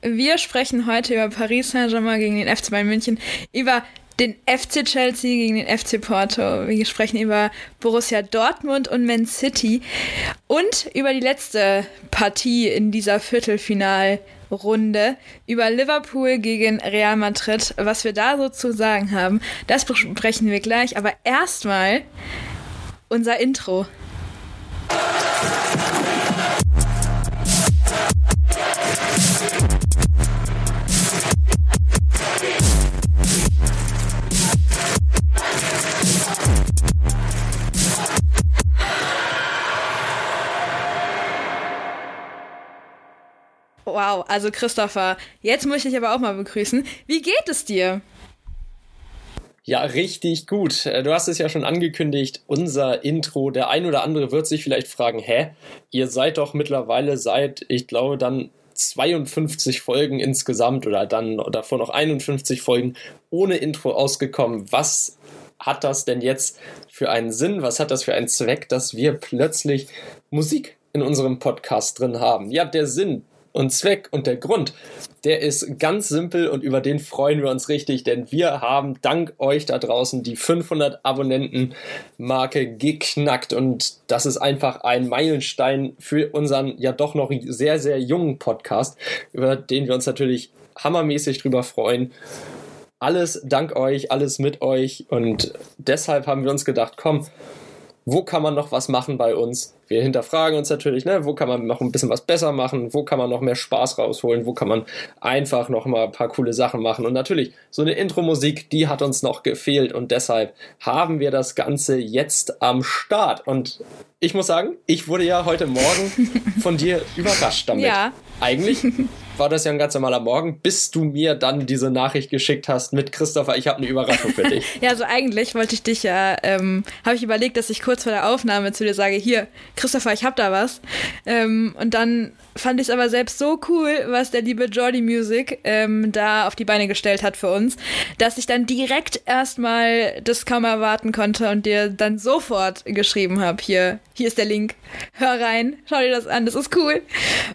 Wir sprechen heute über Paris Saint-Germain gegen den FC Bayern München, über den FC Chelsea gegen den FC Porto. Wir sprechen über Borussia Dortmund und Man City und über die letzte Partie in dieser Viertelfinalrunde, über Liverpool gegen Real Madrid. Was wir da so zu sagen haben, das besprechen wir gleich. Aber erstmal unser Intro. Wow, also Christopher, jetzt möchte ich aber auch mal begrüßen. Wie geht es dir? Ja, richtig gut. Äh, du hast es ja schon angekündigt, unser Intro. Der ein oder andere wird sich vielleicht fragen, hä, ihr seid doch mittlerweile seit, ich glaube, dann 52 Folgen insgesamt oder dann davor noch 51 Folgen ohne Intro ausgekommen. Was hat das denn jetzt für einen Sinn? Was hat das für einen Zweck, dass wir plötzlich Musik in unserem Podcast drin haben? Ja, der Sinn und Zweck und der Grund, der ist ganz simpel und über den freuen wir uns richtig, denn wir haben dank euch da draußen die 500 Abonnenten Marke geknackt und das ist einfach ein Meilenstein für unseren ja doch noch sehr, sehr jungen Podcast, über den wir uns natürlich hammermäßig drüber freuen. Alles dank euch, alles mit euch und deshalb haben wir uns gedacht, komm, wo kann man noch was machen bei uns? Wir hinterfragen uns natürlich, ne, wo kann man noch ein bisschen was besser machen, wo kann man noch mehr Spaß rausholen, wo kann man einfach noch mal ein paar coole Sachen machen. Und natürlich, so eine Intro-Musik, die hat uns noch gefehlt und deshalb haben wir das Ganze jetzt am Start. Und ich muss sagen, ich wurde ja heute Morgen von dir überrascht damit. Ja. Eigentlich war das ja ein ganz normaler Morgen, bis du mir dann diese Nachricht geschickt hast mit Christopher, ich habe eine Überraschung für dich. ja, also eigentlich wollte ich dich ja, ähm, habe ich überlegt, dass ich kurz vor der Aufnahme zu dir sage, hier, Christopher, ich habe da was. Ähm, und dann fand ich es aber selbst so cool, was der liebe Jordi Music ähm, da auf die Beine gestellt hat für uns, dass ich dann direkt erstmal das kaum erwarten konnte und dir dann sofort geschrieben habe, hier, hier ist der Link, hör rein, schau dir das an, das ist cool.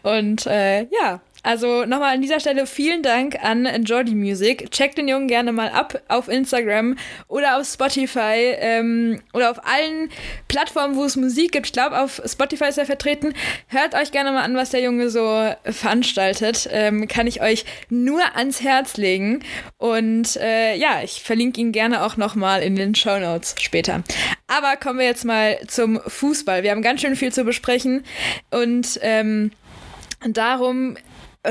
Und äh, ja, also nochmal an dieser Stelle vielen Dank an Jordi Music. Checkt den Jungen gerne mal ab auf Instagram oder auf Spotify ähm, oder auf allen Plattformen, wo es Musik gibt. Ich glaube, auf Spotify ist er vertreten. Hört euch gerne mal an, was der Junge so veranstaltet. Ähm, kann ich euch nur ans Herz legen. Und äh, ja, ich verlinke ihn gerne auch nochmal in den Show Notes später. Aber kommen wir jetzt mal zum Fußball. Wir haben ganz schön viel zu besprechen und ähm, darum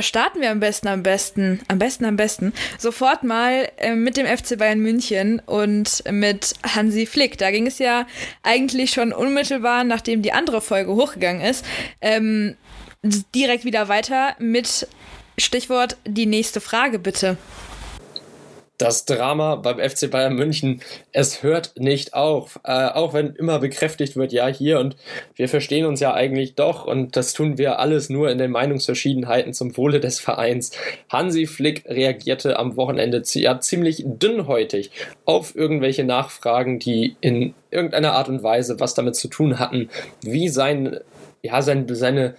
starten wir am besten, am besten, am besten, am besten sofort mal äh, mit dem FC Bayern München und mit Hansi Flick. Da ging es ja eigentlich schon unmittelbar, nachdem die andere Folge hochgegangen ist, ähm, direkt wieder weiter mit Stichwort die nächste Frage bitte das Drama beim FC Bayern München, es hört nicht auf. Äh, auch wenn immer bekräftigt wird, ja, hier und wir verstehen uns ja eigentlich doch und das tun wir alles nur in den Meinungsverschiedenheiten zum Wohle des Vereins. Hansi Flick reagierte am Wochenende ja, ziemlich dünnhäutig auf irgendwelche Nachfragen, die in irgendeiner Art und Weise was damit zu tun hatten, wie sein, ja, sein, seine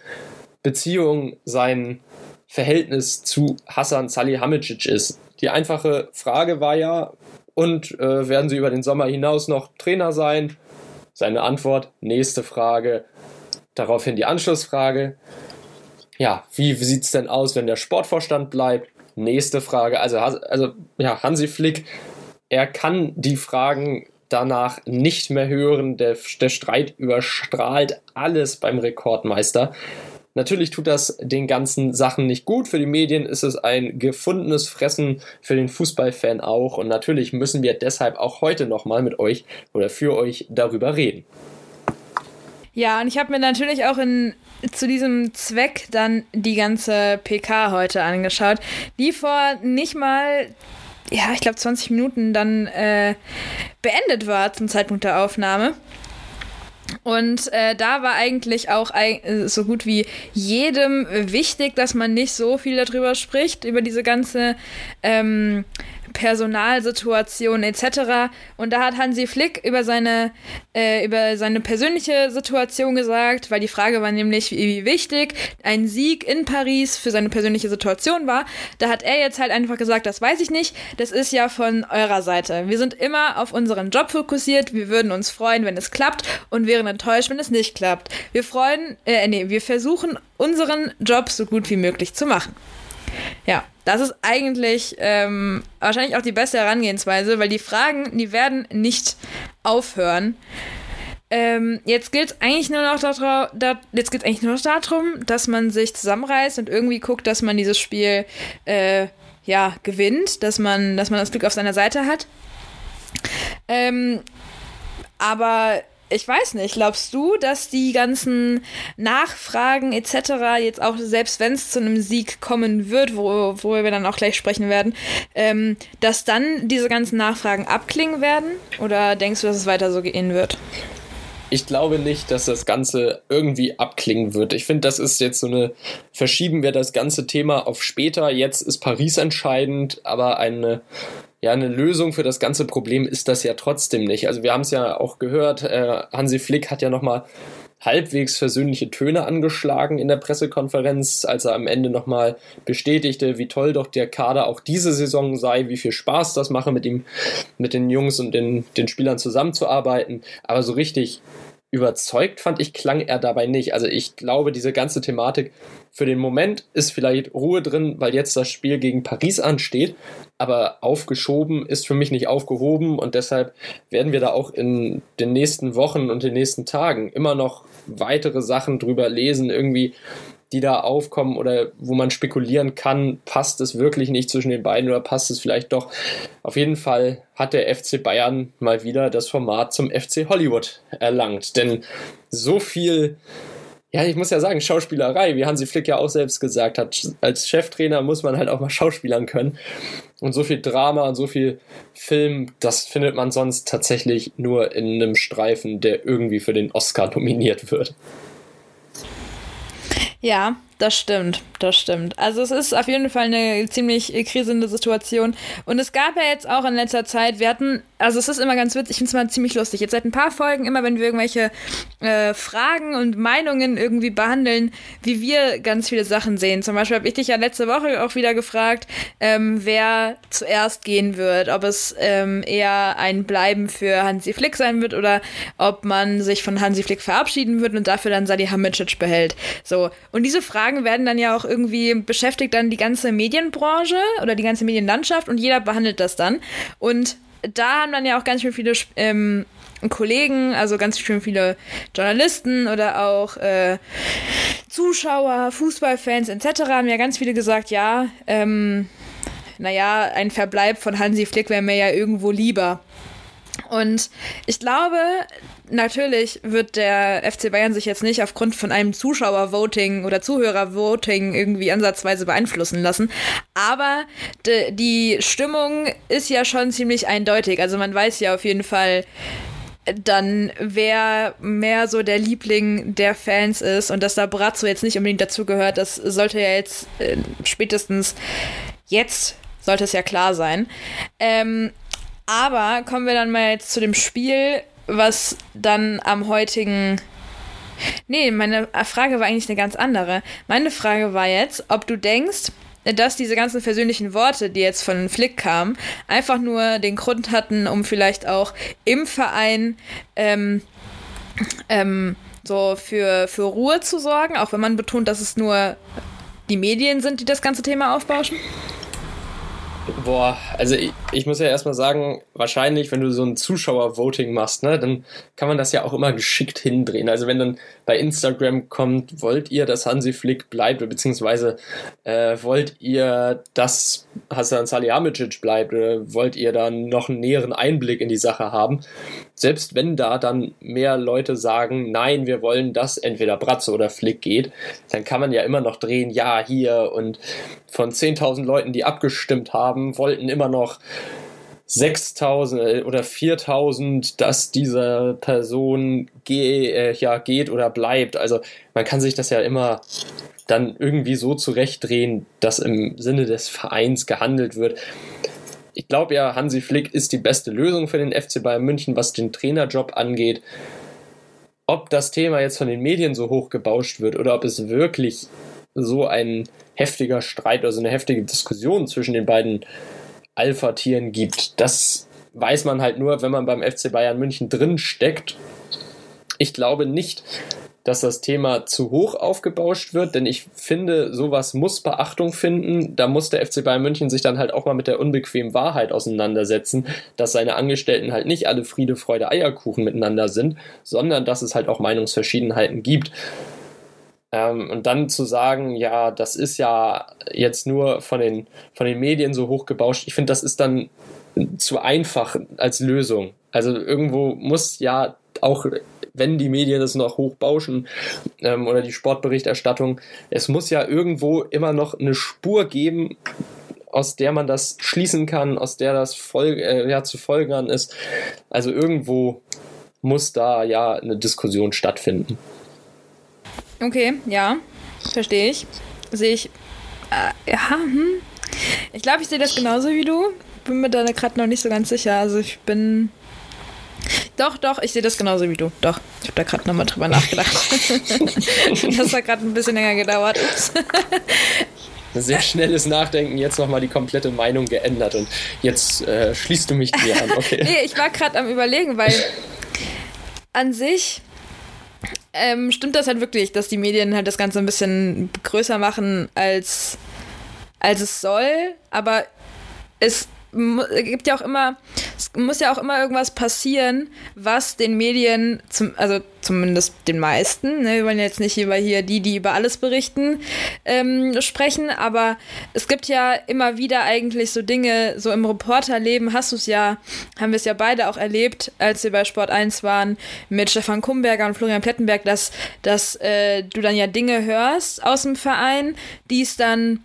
Beziehung, sein Verhältnis zu Hassan Salihamidzic ist. Die einfache Frage war ja, und äh, werden Sie über den Sommer hinaus noch Trainer sein? Seine Antwort, nächste Frage. Daraufhin die Anschlussfrage. Ja, wie, sieht es denn aus, wenn der Sportvorstand bleibt? Nächste Frage. Also, also ja, Hansi Flick, er kann die Fragen danach nicht mehr hören. Der, der Streit überstrahlt alles beim Rekordmeister. Natürlich tut das den ganzen Sachen nicht gut. Für die Medien ist es ein gefundenes Fressen, für den Fußballfan auch. Und natürlich müssen wir deshalb auch heute nochmal mit euch oder für euch darüber reden. Ja, und ich habe mir natürlich auch in, zu diesem Zweck dann die ganze PK heute angeschaut, die vor nicht mal ja, ich glaube 20 Minuten dann äh, beendet war zum Zeitpunkt der Aufnahme. Und äh, da war eigentlich auch äh, so gut wie jedem wichtig, dass man nicht so viel darüber spricht, über diese ganze ähm, Personalsituation etc. Und da hat Hansi Flick über seine, äh, über seine persönliche Situation gesagt, weil die Frage war nämlich, wie, wie wichtig ein Sieg in Paris für seine persönliche Situation war. Da hat er jetzt halt einfach gesagt, das weiß ich nicht, das ist ja von eurer Seite. Wir sind immer auf unseren Job fokussiert, wir würden uns freuen, wenn es klappt und wären enttäuscht, wenn es nicht klappt. Wir freuen, äh, nee, wir versuchen unseren Job so gut wie möglich zu machen. Ja, das ist eigentlich ähm, wahrscheinlich auch die beste Herangehensweise, weil die Fragen, die werden nicht aufhören. Ähm, jetzt geht es eigentlich nur noch darum, da, jetzt geht's eigentlich nur noch darum, dass man sich zusammenreißt und irgendwie guckt, dass man dieses Spiel äh, ja gewinnt, dass man, dass man das Glück auf seiner Seite hat. Ähm, aber ich weiß nicht, glaubst du, dass die ganzen Nachfragen etc. jetzt auch, selbst wenn es zu einem Sieg kommen wird, wo, worüber wir dann auch gleich sprechen werden, ähm, dass dann diese ganzen Nachfragen abklingen werden? Oder denkst du, dass es weiter so gehen wird? ich glaube nicht, dass das Ganze irgendwie abklingen wird. Ich finde, das ist jetzt so eine, verschieben wir das ganze Thema auf später. Jetzt ist Paris entscheidend, aber eine ja, eine Lösung für das ganze Problem ist das ja trotzdem nicht. Also wir haben es ja auch gehört, äh, Hansi Flick hat ja nochmal halbwegs versöhnliche Töne angeschlagen in der Pressekonferenz, als er am Ende nochmal bestätigte, wie toll doch der Kader auch diese Saison sei, wie viel Spaß das mache, mit ihm, mit den Jungs und den, den Spielern zusammenzuarbeiten. Aber so richtig überzeugt fand ich, klang er dabei nicht. Also ich glaube, diese ganze Thematik für den Moment ist vielleicht Ruhe drin, weil jetzt das Spiel gegen Paris ansteht, aber aufgeschoben ist für mich nicht aufgehoben und deshalb werden wir da auch in den nächsten Wochen und den nächsten Tagen immer noch weitere Sachen drüber lesen, irgendwie die da aufkommen oder wo man spekulieren kann, passt es wirklich nicht zwischen den beiden oder passt es vielleicht doch. Auf jeden Fall hat der FC Bayern mal wieder das Format zum FC Hollywood erlangt. Denn so viel ja, ich muss ja sagen, Schauspielerei, wie Hansi Flick ja auch selbst gesagt hat, als Cheftrainer muss man halt auch mal Schauspielern können. Und so viel Drama und so viel Film, das findet man sonst tatsächlich nur in einem Streifen, der irgendwie für den Oscar nominiert wird. Ja, das stimmt, das stimmt. Also es ist auf jeden Fall eine ziemlich krisende Situation. Und es gab ja jetzt auch in letzter Zeit, wir hatten, also es ist immer ganz witzig, ich finde es mal ziemlich lustig. Jetzt seit ein paar Folgen, immer wenn wir irgendwelche äh, Fragen und Meinungen irgendwie behandeln, wie wir ganz viele Sachen sehen. Zum Beispiel habe ich dich ja letzte Woche auch wieder gefragt, ähm, wer zuerst gehen wird. Ob es ähm, eher ein Bleiben für Hansi Flick sein wird oder ob man sich von Hansi Flick verabschieden wird und dafür dann Salihamidzic behält. So. Und diese Frage Fragen werden dann ja auch irgendwie beschäftigt dann die ganze Medienbranche oder die ganze Medienlandschaft und jeder behandelt das dann. Und da haben dann ja auch ganz schön viele ähm, Kollegen, also ganz schön viele Journalisten oder auch äh, Zuschauer, Fußballfans etc. haben ja ganz viele gesagt, ja, ähm, naja, ein Verbleib von Hansi Flick wäre mir ja irgendwo lieber. Und ich glaube, natürlich wird der FC Bayern sich jetzt nicht aufgrund von einem Zuschauervoting oder Zuhörervoting irgendwie ansatzweise beeinflussen lassen. Aber die Stimmung ist ja schon ziemlich eindeutig. Also man weiß ja auf jeden Fall, dann wer mehr so der Liebling der Fans ist und dass da Brazzo jetzt nicht unbedingt dazu gehört, das sollte ja jetzt äh, spätestens jetzt sollte es ja klar sein. Ähm, aber kommen wir dann mal jetzt zu dem Spiel, was dann am heutigen. Nee, meine Frage war eigentlich eine ganz andere. Meine Frage war jetzt, ob du denkst, dass diese ganzen persönlichen Worte, die jetzt von Flick kamen, einfach nur den Grund hatten, um vielleicht auch im Verein ähm, ähm, so für, für Ruhe zu sorgen, auch wenn man betont, dass es nur die Medien sind, die das ganze Thema aufbauschen? Boah, also ich, ich muss ja erstmal sagen, wahrscheinlich, wenn du so ein Zuschauer-Voting machst, ne, dann kann man das ja auch immer geschickt hindrehen. Also wenn dann bei Instagram kommt, wollt ihr, dass Hansi Flick bleibt, beziehungsweise äh, wollt ihr, dass Hasan Salihamidzic bleibt, oder wollt ihr dann noch einen näheren Einblick in die Sache haben? Selbst wenn da dann mehr Leute sagen, nein, wir wollen, dass entweder Bratze oder Flick geht, dann kann man ja immer noch drehen, ja, hier und von 10.000 Leuten, die abgestimmt haben, wollten immer noch 6000 äh, oder 4000, dass diese Person ge äh, ja, geht oder bleibt. Also man kann sich das ja immer dann irgendwie so zurechtdrehen, dass im Sinne des Vereins gehandelt wird. Ich glaube ja, Hansi Flick ist die beste Lösung für den FC Bayern München, was den Trainerjob angeht. Ob das Thema jetzt von den Medien so hoch gebauscht wird oder ob es wirklich so ein heftiger Streit, also eine heftige Diskussion zwischen den beiden Alpha-Tieren gibt, das weiß man halt nur, wenn man beim FC Bayern München drin steckt. Ich glaube nicht, dass das Thema zu hoch aufgebauscht wird, denn ich finde, sowas muss Beachtung finden. Da muss der FC Bayern München sich dann halt auch mal mit der unbequemen Wahrheit auseinandersetzen, dass seine Angestellten halt nicht alle Friede, Freude, Eierkuchen miteinander sind, sondern dass es halt auch Meinungsverschiedenheiten gibt. Ähm, und dann zu sagen, ja, das ist ja jetzt nur von den, von den Medien so hochgebauscht, ich finde, das ist dann zu einfach als Lösung. Also irgendwo muss ja auch wenn die Medien es noch hochbauschen ähm, oder die Sportberichterstattung, es muss ja irgendwo immer noch eine Spur geben, aus der man das schließen kann, aus der das Folge, äh, ja, zu folgern ist. Also irgendwo muss da ja eine Diskussion stattfinden. Okay, ja, verstehe ich. Sehe ich. Äh, ja, hm. Ich glaube, ich sehe das genauso wie du. Bin mir da gerade noch nicht so ganz sicher. Also ich bin doch, doch, ich sehe das genauso wie du. Doch, ich habe da gerade nochmal drüber nachgedacht. das hat gerade ein bisschen länger gedauert. Ups. Sehr schnelles Nachdenken, jetzt nochmal die komplette Meinung geändert und jetzt äh, schließt du mich dir an. Okay. nee, ich war gerade am Überlegen, weil an sich ähm, stimmt das halt wirklich, dass die Medien halt das Ganze ein bisschen größer machen, als, als es soll. Aber es gibt ja auch immer, es muss ja auch immer irgendwas passieren, was den Medien, zum, also zumindest den meisten, ne, wir wollen jetzt nicht über hier die, die über alles berichten, ähm, sprechen, aber es gibt ja immer wieder eigentlich so Dinge, so im Reporterleben hast du es ja, haben wir es ja beide auch erlebt, als wir bei Sport 1 waren, mit Stefan Kumberger und Florian Plettenberg, dass, dass äh, du dann ja Dinge hörst aus dem Verein, die es dann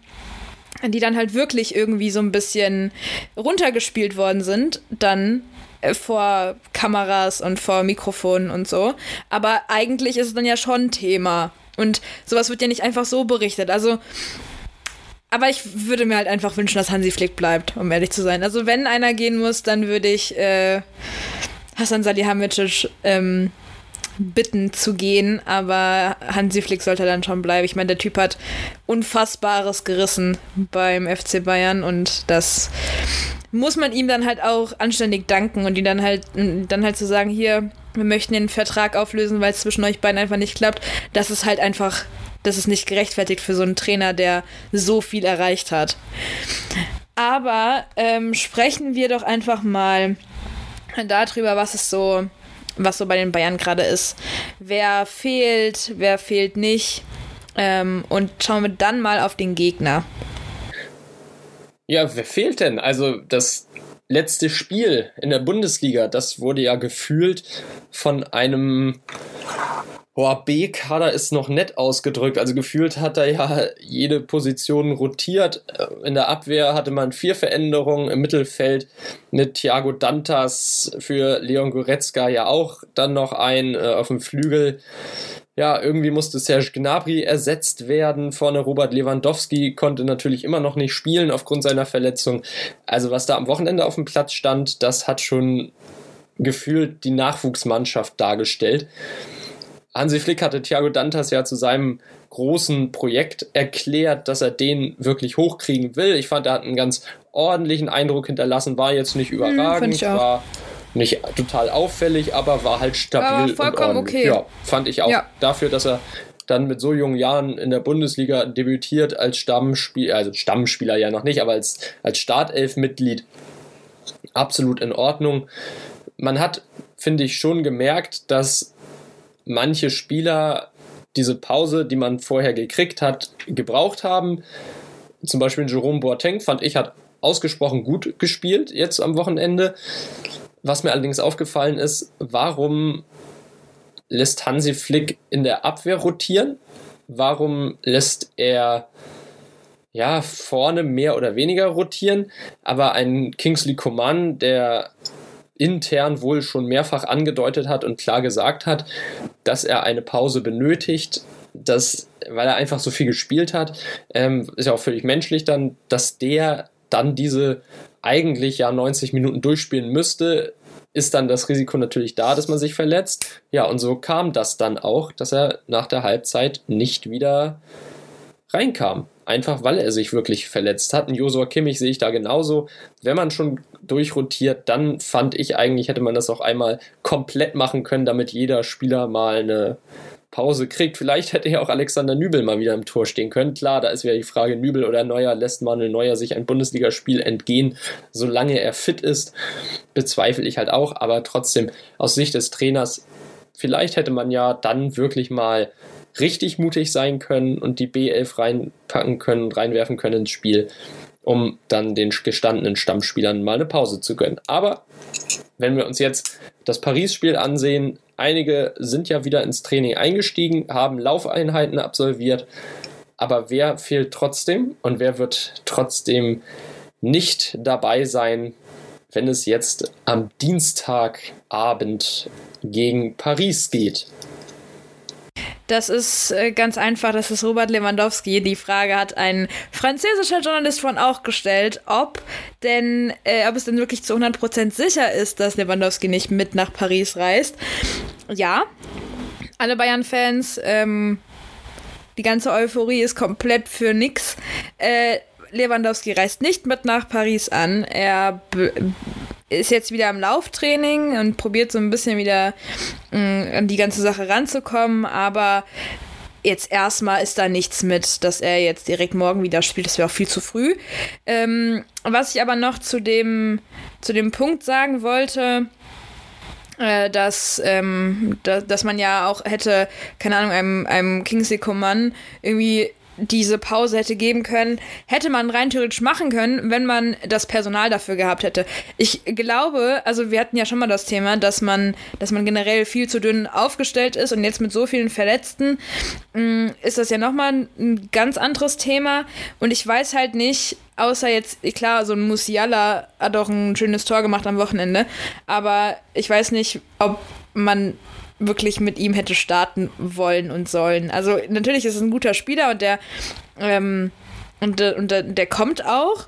die dann halt wirklich irgendwie so ein bisschen runtergespielt worden sind, dann äh, vor Kameras und vor Mikrofonen und so. Aber eigentlich ist es dann ja schon Thema. Und sowas wird ja nicht einfach so berichtet. Also, aber ich würde mir halt einfach wünschen, dass Hansi Flick bleibt, um ehrlich zu sein. Also, wenn einer gehen muss, dann würde ich äh, Hasan Salihamidzic ähm, bitten zu gehen, aber Hansi Flick sollte dann schon bleiben. Ich meine, der Typ hat Unfassbares gerissen beim FC Bayern und das muss man ihm dann halt auch anständig danken und ihn dann halt dann halt zu sagen, hier, wir möchten den Vertrag auflösen, weil es zwischen euch beiden einfach nicht klappt, das ist halt einfach, das ist nicht gerechtfertigt für so einen Trainer, der so viel erreicht hat. Aber ähm, sprechen wir doch einfach mal darüber, was es so was so bei den Bayern gerade ist. Wer fehlt, wer fehlt nicht. Ähm, und schauen wir dann mal auf den Gegner. Ja, wer fehlt denn? Also das letzte Spiel in der Bundesliga, das wurde ja gefühlt von einem Boah, B-Kader ist noch nett ausgedrückt. Also gefühlt hat er ja jede Position rotiert. In der Abwehr hatte man vier Veränderungen. Im Mittelfeld mit Thiago Dantas für Leon Goretzka ja auch dann noch ein äh, auf dem Flügel. Ja, irgendwie musste Serge Gnabry ersetzt werden. Vorne Robert Lewandowski konnte natürlich immer noch nicht spielen aufgrund seiner Verletzung. Also was da am Wochenende auf dem Platz stand, das hat schon gefühlt die Nachwuchsmannschaft dargestellt. Hansi Flick hatte Thiago Dantas ja zu seinem großen Projekt erklärt, dass er den wirklich hochkriegen will. Ich fand, er hat einen ganz ordentlichen Eindruck hinterlassen, war jetzt nicht hm, überragend, hm, war nicht total auffällig, aber war halt stabil. Aber vollkommen und okay. Ja, fand ich auch. Ja. Dafür, dass er dann mit so jungen Jahren in der Bundesliga debütiert als Stammspieler, also Stammspieler ja noch nicht, aber als, als Startelf-Mitglied absolut in Ordnung. Man hat, finde ich, schon gemerkt, dass manche Spieler diese Pause, die man vorher gekriegt hat, gebraucht haben. Zum Beispiel Jerome Boateng, fand ich, hat ausgesprochen gut gespielt jetzt am Wochenende. Was mir allerdings aufgefallen ist, warum lässt Hansi Flick in der Abwehr rotieren? Warum lässt er ja vorne mehr oder weniger rotieren? Aber ein Kingsley Coman, der intern wohl schon mehrfach angedeutet hat und klar gesagt hat, dass er eine Pause benötigt, dass, weil er einfach so viel gespielt hat, ähm, ist ja auch völlig menschlich dann, dass der dann diese eigentlich ja 90 Minuten durchspielen müsste, ist dann das Risiko natürlich da, dass man sich verletzt. Ja, und so kam das dann auch, dass er nach der Halbzeit nicht wieder reinkam. Einfach weil er sich wirklich verletzt hat. Und Josua Kimmich sehe ich da genauso. Wenn man schon durchrotiert, dann fand ich eigentlich, hätte man das auch einmal komplett machen können, damit jeder Spieler mal eine Pause kriegt. Vielleicht hätte ja auch Alexander Nübel mal wieder im Tor stehen können. Klar, da ist wieder die Frage, Nübel oder Neuer, lässt Manuel Neuer sich ein Bundesligaspiel entgehen, solange er fit ist? Bezweifle ich halt auch, aber trotzdem aus Sicht des Trainers, vielleicht hätte man ja dann wirklich mal richtig mutig sein können und die B11 reinpacken können, reinwerfen können ins Spiel, um dann den gestandenen Stammspielern mal eine Pause zu gönnen. Aber wenn wir uns jetzt das Paris-Spiel ansehen, einige sind ja wieder ins Training eingestiegen, haben Laufeinheiten absolviert, aber wer fehlt trotzdem und wer wird trotzdem nicht dabei sein, wenn es jetzt am Dienstagabend gegen Paris geht? Das ist äh, ganz einfach, das ist Robert Lewandowski. Die Frage hat ein französischer Journalist von auch gestellt, ob denn, äh, ob es denn wirklich zu 100% sicher ist, dass Lewandowski nicht mit nach Paris reist. Ja, alle Bayern-Fans, ähm, die ganze Euphorie ist komplett für nix. Äh, Lewandowski reist nicht mit nach Paris an. Er ist jetzt wieder im Lauftraining und probiert so ein bisschen wieder mm, an die ganze Sache ranzukommen, aber jetzt erstmal ist da nichts mit, dass er jetzt direkt morgen wieder spielt. Das wäre auch viel zu früh. Ähm, was ich aber noch zu dem, zu dem Punkt sagen wollte, äh, dass, ähm, da, dass man ja auch hätte, keine Ahnung, einem, einem Kingsley Coman irgendwie diese Pause hätte geben können, hätte man rein theoretisch machen können, wenn man das Personal dafür gehabt hätte. Ich glaube, also wir hatten ja schon mal das Thema, dass man, dass man generell viel zu dünn aufgestellt ist und jetzt mit so vielen Verletzten mh, mm, ist das ja nochmal ein ganz anderes Thema und ich weiß halt nicht, außer jetzt, klar, so ein Musiala hat auch ein schönes Tor gemacht am Wochenende, aber ich weiß nicht, ob man wirklich mit ihm hätte starten wollen und sollen. Also natürlich ist es ein guter Spieler und der ähm, und, und der, der kommt auch.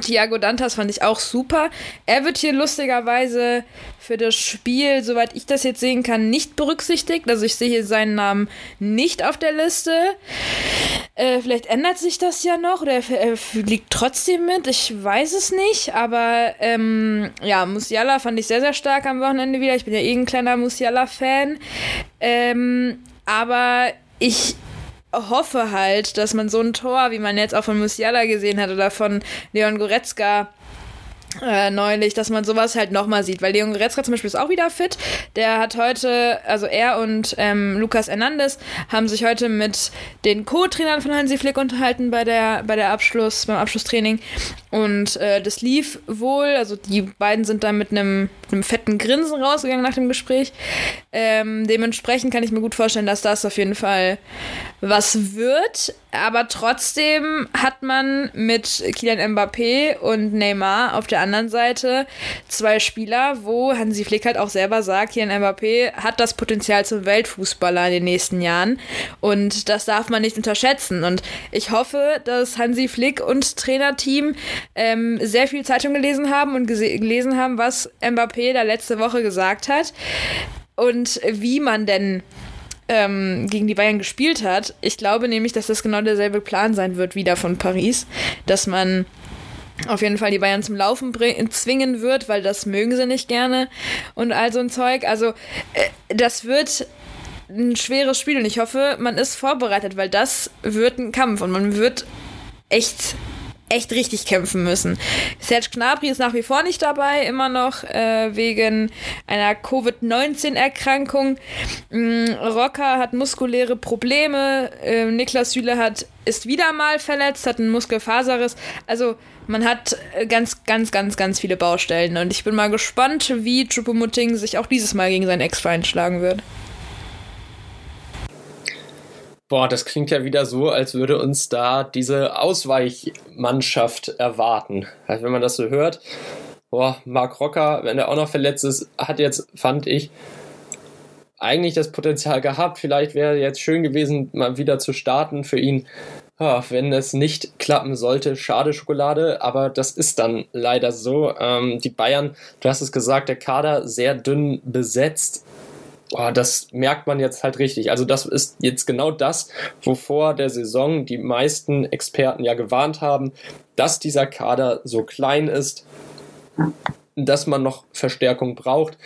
Thiago Dantas fand ich auch super. Er wird hier lustigerweise für das Spiel, soweit ich das jetzt sehen kann, nicht berücksichtigt. Also ich sehe hier seinen Namen nicht auf der Liste. Äh, vielleicht ändert sich das ja noch oder er, er liegt trotzdem mit. Ich weiß es nicht. Aber ähm, ja, Musiala fand ich sehr, sehr stark am Wochenende wieder. Ich bin ja eh ein kleiner Musiala-Fan. Ähm, aber ich hoffe halt, dass man so ein Tor, wie man jetzt auch von Musiala gesehen hat oder von Leon Goretzka, äh, neulich, dass man sowas halt nochmal sieht. Weil Leon Goretzka zum Beispiel ist auch wieder fit. Der hat heute, also er und ähm, Lukas Hernandez haben sich heute mit den Co-Trainern von Hansi Flick unterhalten bei der, bei der Abschluss, beim Abschlusstraining. Und äh, das lief wohl, also die beiden sind da mit einem, einem fetten Grinsen rausgegangen nach dem Gespräch. Ähm, dementsprechend kann ich mir gut vorstellen, dass das auf jeden Fall was wird. Aber trotzdem hat man mit Kylian Mbappé und Neymar auf der anderen Seite zwei Spieler, wo Hansi Flick halt auch selber sagt, Kylian Mbappé hat das Potenzial zum Weltfußballer in den nächsten Jahren. Und das darf man nicht unterschätzen. Und ich hoffe, dass Hansi Flick und Trainerteam ähm, sehr viel Zeitung gelesen haben und gelesen haben, was Mbappé da letzte Woche gesagt hat. Und wie man denn ähm, gegen die Bayern gespielt hat. Ich glaube nämlich, dass das genau derselbe Plan sein wird wie der von Paris, dass man auf jeden Fall die Bayern zum Laufen zwingen wird, weil das mögen sie nicht gerne und all so ein Zeug. Also äh, das wird ein schweres Spiel und ich hoffe, man ist vorbereitet, weil das wird ein Kampf und man wird echt echt richtig kämpfen müssen. Serge Gnabry ist nach wie vor nicht dabei, immer noch äh, wegen einer Covid-19-Erkrankung. Mm, Rocker hat muskuläre Probleme. Äh, Niklas Süle hat ist wieder mal verletzt, hat einen Muskelfaserriss. Also man hat äh, ganz, ganz, ganz, ganz viele Baustellen und ich bin mal gespannt, wie Choupo-Moting sich auch dieses Mal gegen seinen Ex-Feind schlagen wird. Boah, das klingt ja wieder so, als würde uns da diese Ausweichmannschaft erwarten. Also wenn man das so hört, boah, Mark Rocker, wenn er auch noch verletzt ist, hat jetzt, fand ich, eigentlich das Potenzial gehabt. Vielleicht wäre jetzt schön gewesen, mal wieder zu starten für ihn. oh, wenn es nicht klappen sollte, schade Schokolade, aber das ist dann leider so. Ähm, die Bayern, du hast es gesagt, der Kader sehr dünn besetzt. Oh, das merkt man jetzt halt richtig. Also das ist jetzt genau das, wovor der Saison die meisten Experten ja gewarnt haben, dass dieser Kader so klein ist, dass man noch Verstärkung braucht.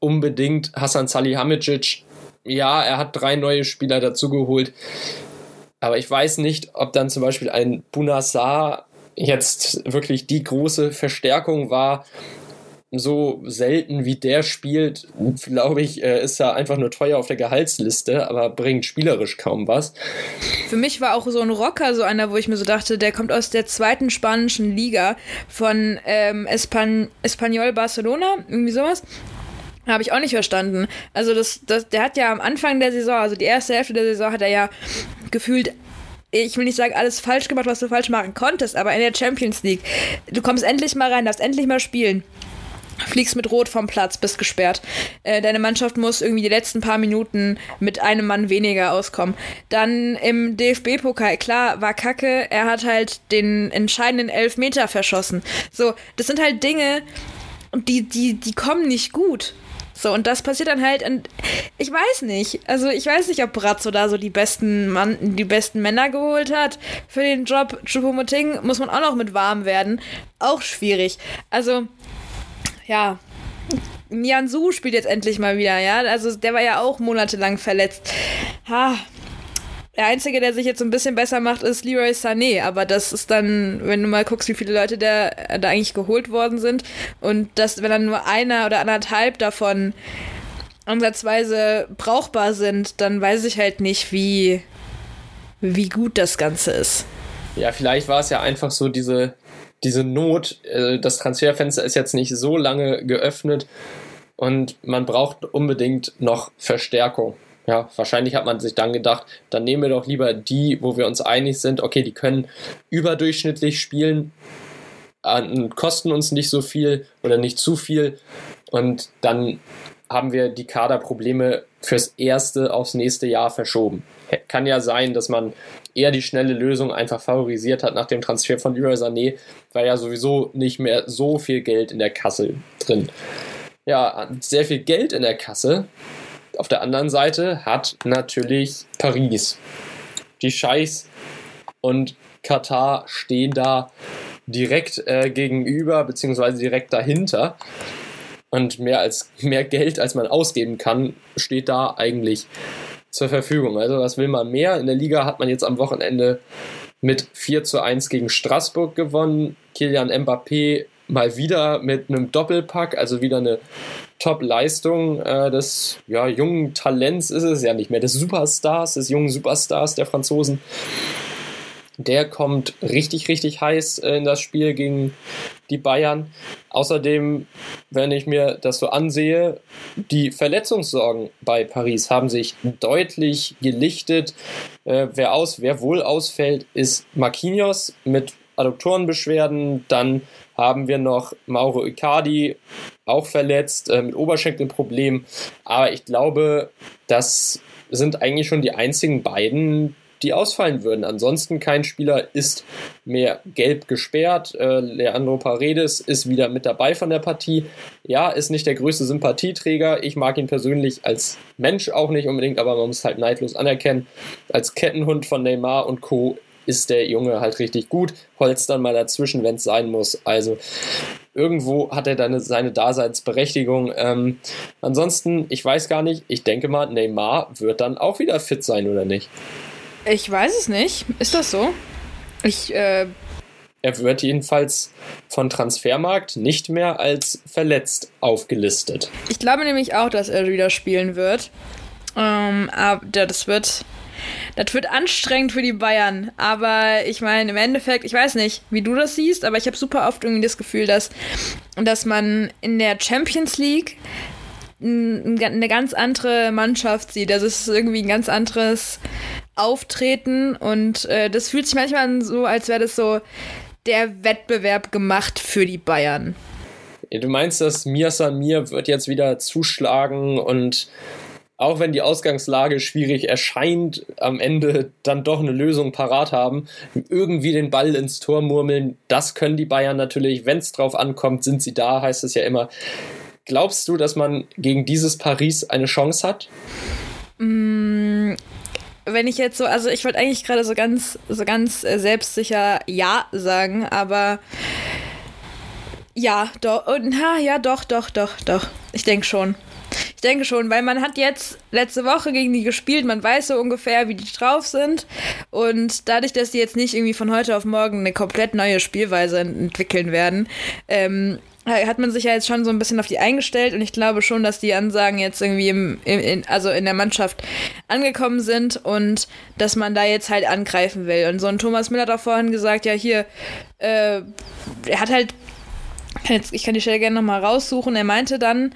Unbedingt Hassan Salihamidzic. Ja, er hat drei neue Spieler dazugeholt. Aber ich weiß nicht, ob dann zum Beispiel ein Bunassar jetzt wirklich die große Verstärkung war. So selten wie der spielt, glaube ich, äh, ist er einfach nur teuer auf der Gehaltsliste, aber bringt spielerisch kaum was. Für mich war auch so ein Rocker so einer, wo ich mir so dachte, der kommt aus der zweiten spanischen Liga von ähm, Espan Espanyol Barcelona, irgendwie sowas. Habe ich auch nicht verstanden. Also das, das, der hat ja am Anfang der Saison, also die erste Hälfte der Saison, hat er ja gefühlt ich will nicht sagen, alles falsch gemacht, was du falsch machen konntest, aber in der Champions League, du kommst endlich mal rein, darfst endlich mal spielen. Fliegst mit Rot vom Platz, bist gesperrt. Äh, deine Mannschaft muss irgendwie die letzten paar Minuten mit einem Mann weniger auskommen. Dann im DFB-Pokal, klar, war kacke. Er hat halt den entscheidenden Elfmeter verschossen. So, das sind halt Dinge, die, die, die kommen nicht gut. So, und das passiert dann halt, und ich weiß nicht. Also, ich weiß nicht, ob Brazzo da so die besten, Mann, die besten Männer geholt hat für den Job. Choupo-Moting muss man auch noch mit warm werden. Auch schwierig. Also, ja. Nianzu spielt jetzt endlich mal wieder, ja. Also, der war ja auch monatelang verletzt. Ha, der Einzige, der sich jetzt ein bisschen besser macht, ist Leroy Sané. Aber das ist dann, wenn du mal guckst, wie viele Leute da, da eigentlich geholt worden sind. Und das, wenn dann nur einer oder anderthalb davon ansatzweise brauchbar sind, dann weiß ich halt nicht, wie, wie gut das Ganze ist. Ja, vielleicht war es ja einfach so diese, diese Not. Äh, das Transferfenster ist jetzt nicht so lange geöffnet und man braucht unbedingt noch Verstärkung. Ja, wahrscheinlich hat man sich dann gedacht, dann nehmen wir doch lieber die, wo wir uns einig sind, okay, die können überdurchschnittlich spielen, kosten uns nicht so viel oder nicht zu viel und dann haben wir die Kaderprobleme fürs erste aufs nächste Jahr verschoben. Kann ja sein, dass man eher die schnelle Lösung einfach favorisiert hat nach dem Transfer von Leroy Sané, weil ja sowieso nicht mehr so viel Geld in der Kasse drin. Ja, sehr viel Geld in der Kasse auf der anderen Seite hat natürlich Paris. Die Scheiß und Katar stehen da direkt äh, gegenüber, beziehungsweise direkt dahinter. Und mehr als mehr Geld, als man ausgeben kann, steht da eigentlich zur Verfügung. Also was will man mehr? In der Liga hat man jetzt am Wochenende mit 4 zu 1 gegen Straßburg gewonnen. Kilian Mbappé mal wieder mit einem Doppelpack, also wieder eine Top-Leistung äh, des ja, jungen Talents ist es ja nicht mehr, des Superstars, des jungen Superstars der Franzosen. Der kommt richtig, richtig heiß äh, in das Spiel gegen die Bayern. Außerdem, wenn ich mir das so ansehe, die Verletzungssorgen bei Paris haben sich deutlich gelichtet. Äh, wer aus, wer wohl ausfällt, ist Marquinhos mit Adduktorenbeschwerden. Dann haben wir noch Mauro Icardi, auch verletzt, äh, mit Oberschenkelproblemen. Aber ich glaube, das sind eigentlich schon die einzigen beiden, die ausfallen würden. Ansonsten kein Spieler ist mehr gelb gesperrt. Äh, Leandro Paredes ist wieder mit dabei von der Partie. Ja, ist nicht der größte Sympathieträger. Ich mag ihn persönlich als Mensch auch nicht unbedingt, aber man muss halt neidlos anerkennen. Als Kettenhund von Neymar und Co ist der Junge halt richtig gut, holzt dann mal dazwischen, wenn es sein muss. Also irgendwo hat er dann seine Daseinsberechtigung. Ähm, ansonsten, ich weiß gar nicht, ich denke mal, Neymar wird dann auch wieder fit sein, oder nicht? Ich weiß es nicht. Ist das so? Ich, äh er wird jedenfalls von Transfermarkt nicht mehr als verletzt aufgelistet. Ich glaube nämlich auch, dass er wieder spielen wird. Ähm, aber das wird das wird anstrengend für die Bayern. Aber ich meine, im Endeffekt, ich weiß nicht, wie du das siehst, aber ich habe super oft irgendwie das Gefühl, dass, dass man in der Champions League eine ganz andere Mannschaft sieht. Das ist irgendwie ein ganz anderes Auftreten und äh, das fühlt sich manchmal so, als wäre das so der Wettbewerb gemacht für die Bayern. Du meinst, dass Mir Samir wird jetzt wieder zuschlagen und auch wenn die Ausgangslage schwierig erscheint, am Ende dann doch eine Lösung parat haben, irgendwie den Ball ins Tor murmeln. Das können die Bayern natürlich, wenn es drauf ankommt, sind sie da, heißt es ja immer. Glaubst du, dass man gegen dieses Paris eine Chance hat? Wenn ich jetzt so, also ich wollte eigentlich gerade so ganz, so ganz äh, selbstsicher Ja sagen, aber ja, doch, und, ha, ja, doch, doch, doch, doch. Ich denke schon. Ich denke schon, weil man hat jetzt letzte Woche gegen die gespielt, man weiß so ungefähr, wie die drauf sind. Und dadurch, dass die jetzt nicht irgendwie von heute auf morgen eine komplett neue Spielweise entwickeln werden, ähm, hat man sich ja jetzt schon so ein bisschen auf die eingestellt und ich glaube schon, dass die Ansagen jetzt irgendwie im, in, also in der Mannschaft angekommen sind und dass man da jetzt halt angreifen will. Und so ein Thomas Miller hat auch vorhin gesagt, ja hier, äh, er hat halt, ich kann die Stelle gerne nochmal raussuchen, er meinte dann,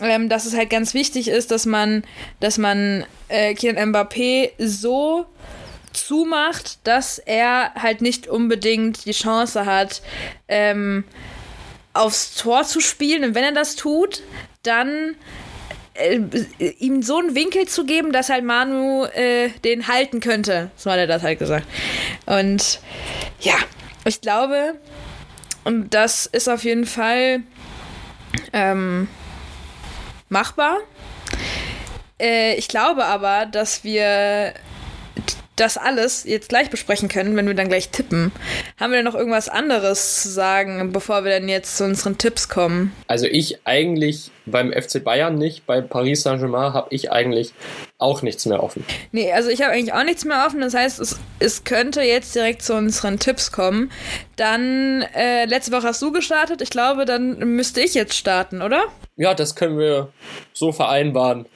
ähm, dass es halt ganz wichtig ist, dass man, dass man äh, Kylian Mbappé so zumacht, dass er halt nicht unbedingt die Chance hat, ähm, aufs Tor zu spielen. Und wenn er das tut, dann äh, ihm so einen Winkel zu geben, dass halt Manu äh, den halten könnte. So hat er das halt gesagt. Und ja, ich glaube, und das ist auf jeden Fall ähm, machbar. Äh, ich glaube aber, dass wir das alles jetzt gleich besprechen können, wenn wir dann gleich tippen. Haben wir denn noch irgendwas anderes zu sagen, bevor wir dann jetzt zu unseren Tipps kommen? Also ich eigentlich beim FC Bayern nicht, bei Paris Saint-Germain habe ich eigentlich auch nichts mehr offen. Nee, also ich habe eigentlich auch nichts mehr offen. Das heißt, es, es könnte jetzt direkt zu unseren Tipps kommen. Dann, äh, letzte Woche hast du gestartet. Ich glaube, dann müsste ich jetzt starten, oder? Ja, das können wir so vereinbaren.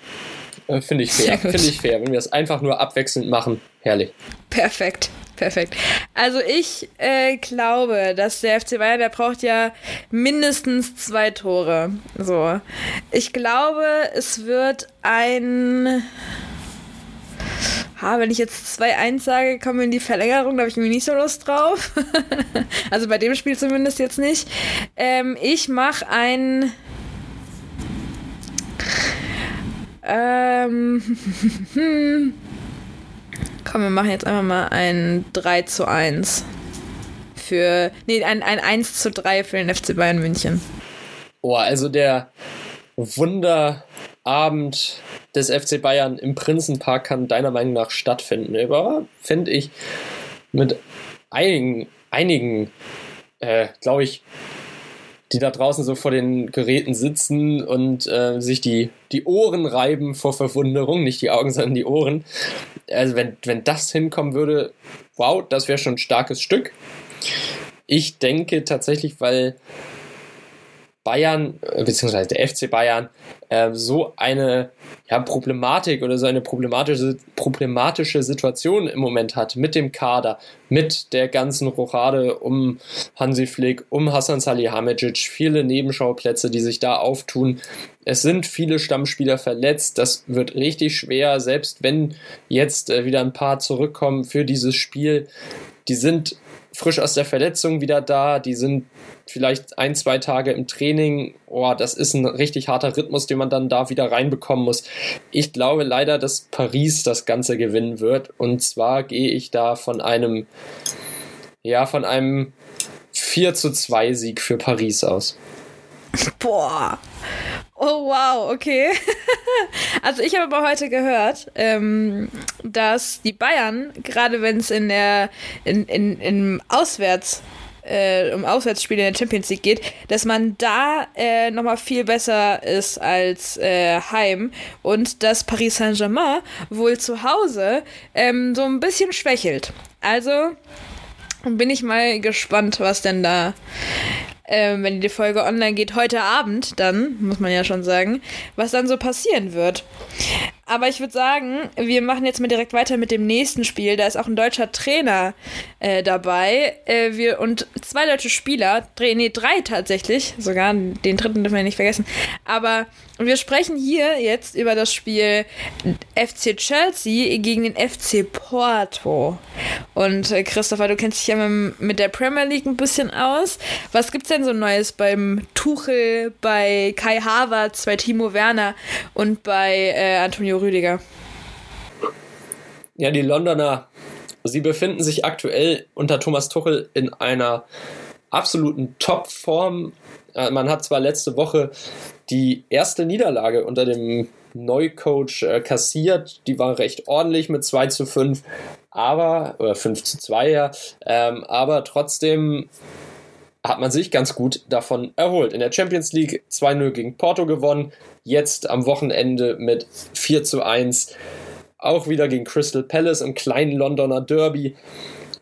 Äh, Finde ich fair. Finde ich fair. Wenn wir es einfach nur abwechselnd machen, herrlich. Perfekt. Perfekt. Also ich äh, glaube, dass der FC Bayern, der braucht ja mindestens zwei Tore. So. Ich glaube, es wird ein. Ha, wenn ich jetzt 2-1 sage, kommen wir in die Verlängerung, da habe ich mir nicht so Lust drauf. also bei dem Spiel zumindest jetzt nicht. Ähm, ich mache ein ähm, komm, wir machen jetzt einfach mal ein 3 zu 1. Für, nee, ein, ein 1 zu 3 für den FC Bayern München. Oh, also der Wunderabend des FC Bayern im Prinzenpark kann deiner Meinung nach stattfinden. Aber finde ich mit einigen, einigen, äh, glaube ich, die da draußen so vor den Geräten sitzen und äh, sich die, die Ohren reiben vor Verwunderung, nicht die Augen, sondern die Ohren. Also wenn, wenn das hinkommen würde, wow, das wäre schon ein starkes Stück. Ich denke tatsächlich, weil Bayern, äh, beziehungsweise der FC Bayern, äh, so eine ja, Problematik oder so eine problematische, problematische Situation im Moment hat mit dem Kader, mit der ganzen Rochade um Hansi Flick, um Hassan Salihamidzic, viele Nebenschauplätze, die sich da auftun. Es sind viele Stammspieler verletzt, das wird richtig schwer, selbst wenn jetzt äh, wieder ein paar zurückkommen für dieses Spiel. Die sind frisch aus der Verletzung wieder da, die sind vielleicht ein, zwei Tage im Training. Oh, das ist ein richtig harter Rhythmus, den man dann da wieder reinbekommen muss. Ich glaube leider, dass Paris das Ganze gewinnen wird. Und zwar gehe ich da von einem, ja, von einem 4 zu 2 Sieg für Paris aus. Boah. Oh wow, okay. also ich habe aber heute gehört, ähm, dass die Bayern, gerade wenn es in der in, in, in Auswärts äh, um Auswärtsspiele in der Champions League geht, dass man da äh, nochmal viel besser ist als äh, heim und dass Paris Saint-Germain wohl zu Hause ähm, so ein bisschen schwächelt. Also bin ich mal gespannt, was denn da äh, wenn die Folge online geht, heute Abend dann, muss man ja schon sagen, was dann so passieren wird. Aber ich würde sagen, wir machen jetzt mal direkt weiter mit dem nächsten Spiel. Da ist auch ein deutscher Trainer äh, dabei. Äh, wir, und zwei deutsche Spieler, nee, drei tatsächlich, sogar, den dritten dürfen wir nicht vergessen. Aber wir sprechen hier jetzt über das Spiel FC Chelsea gegen den FC Porto. Und äh, Christopher, du kennst dich ja mit der Premier League ein bisschen aus. Was gibt's denn so Neues beim Tuchel, bei Kai Havertz, bei Timo Werner und bei äh, Antonio Antonio Rüdiger. Ja, die Londoner, sie befinden sich aktuell unter Thomas Tuchel in einer absoluten Topform. Äh, man hat zwar letzte Woche die erste Niederlage unter dem Neucoach äh, kassiert, die war recht ordentlich mit 2 zu 5, aber, oder 5 zu 2 ja, ähm, aber trotzdem hat man sich ganz gut davon erholt. In der Champions League 2-0 gegen Porto gewonnen, jetzt am Wochenende mit 4 zu 1 auch wieder gegen Crystal Palace im kleinen Londoner Derby.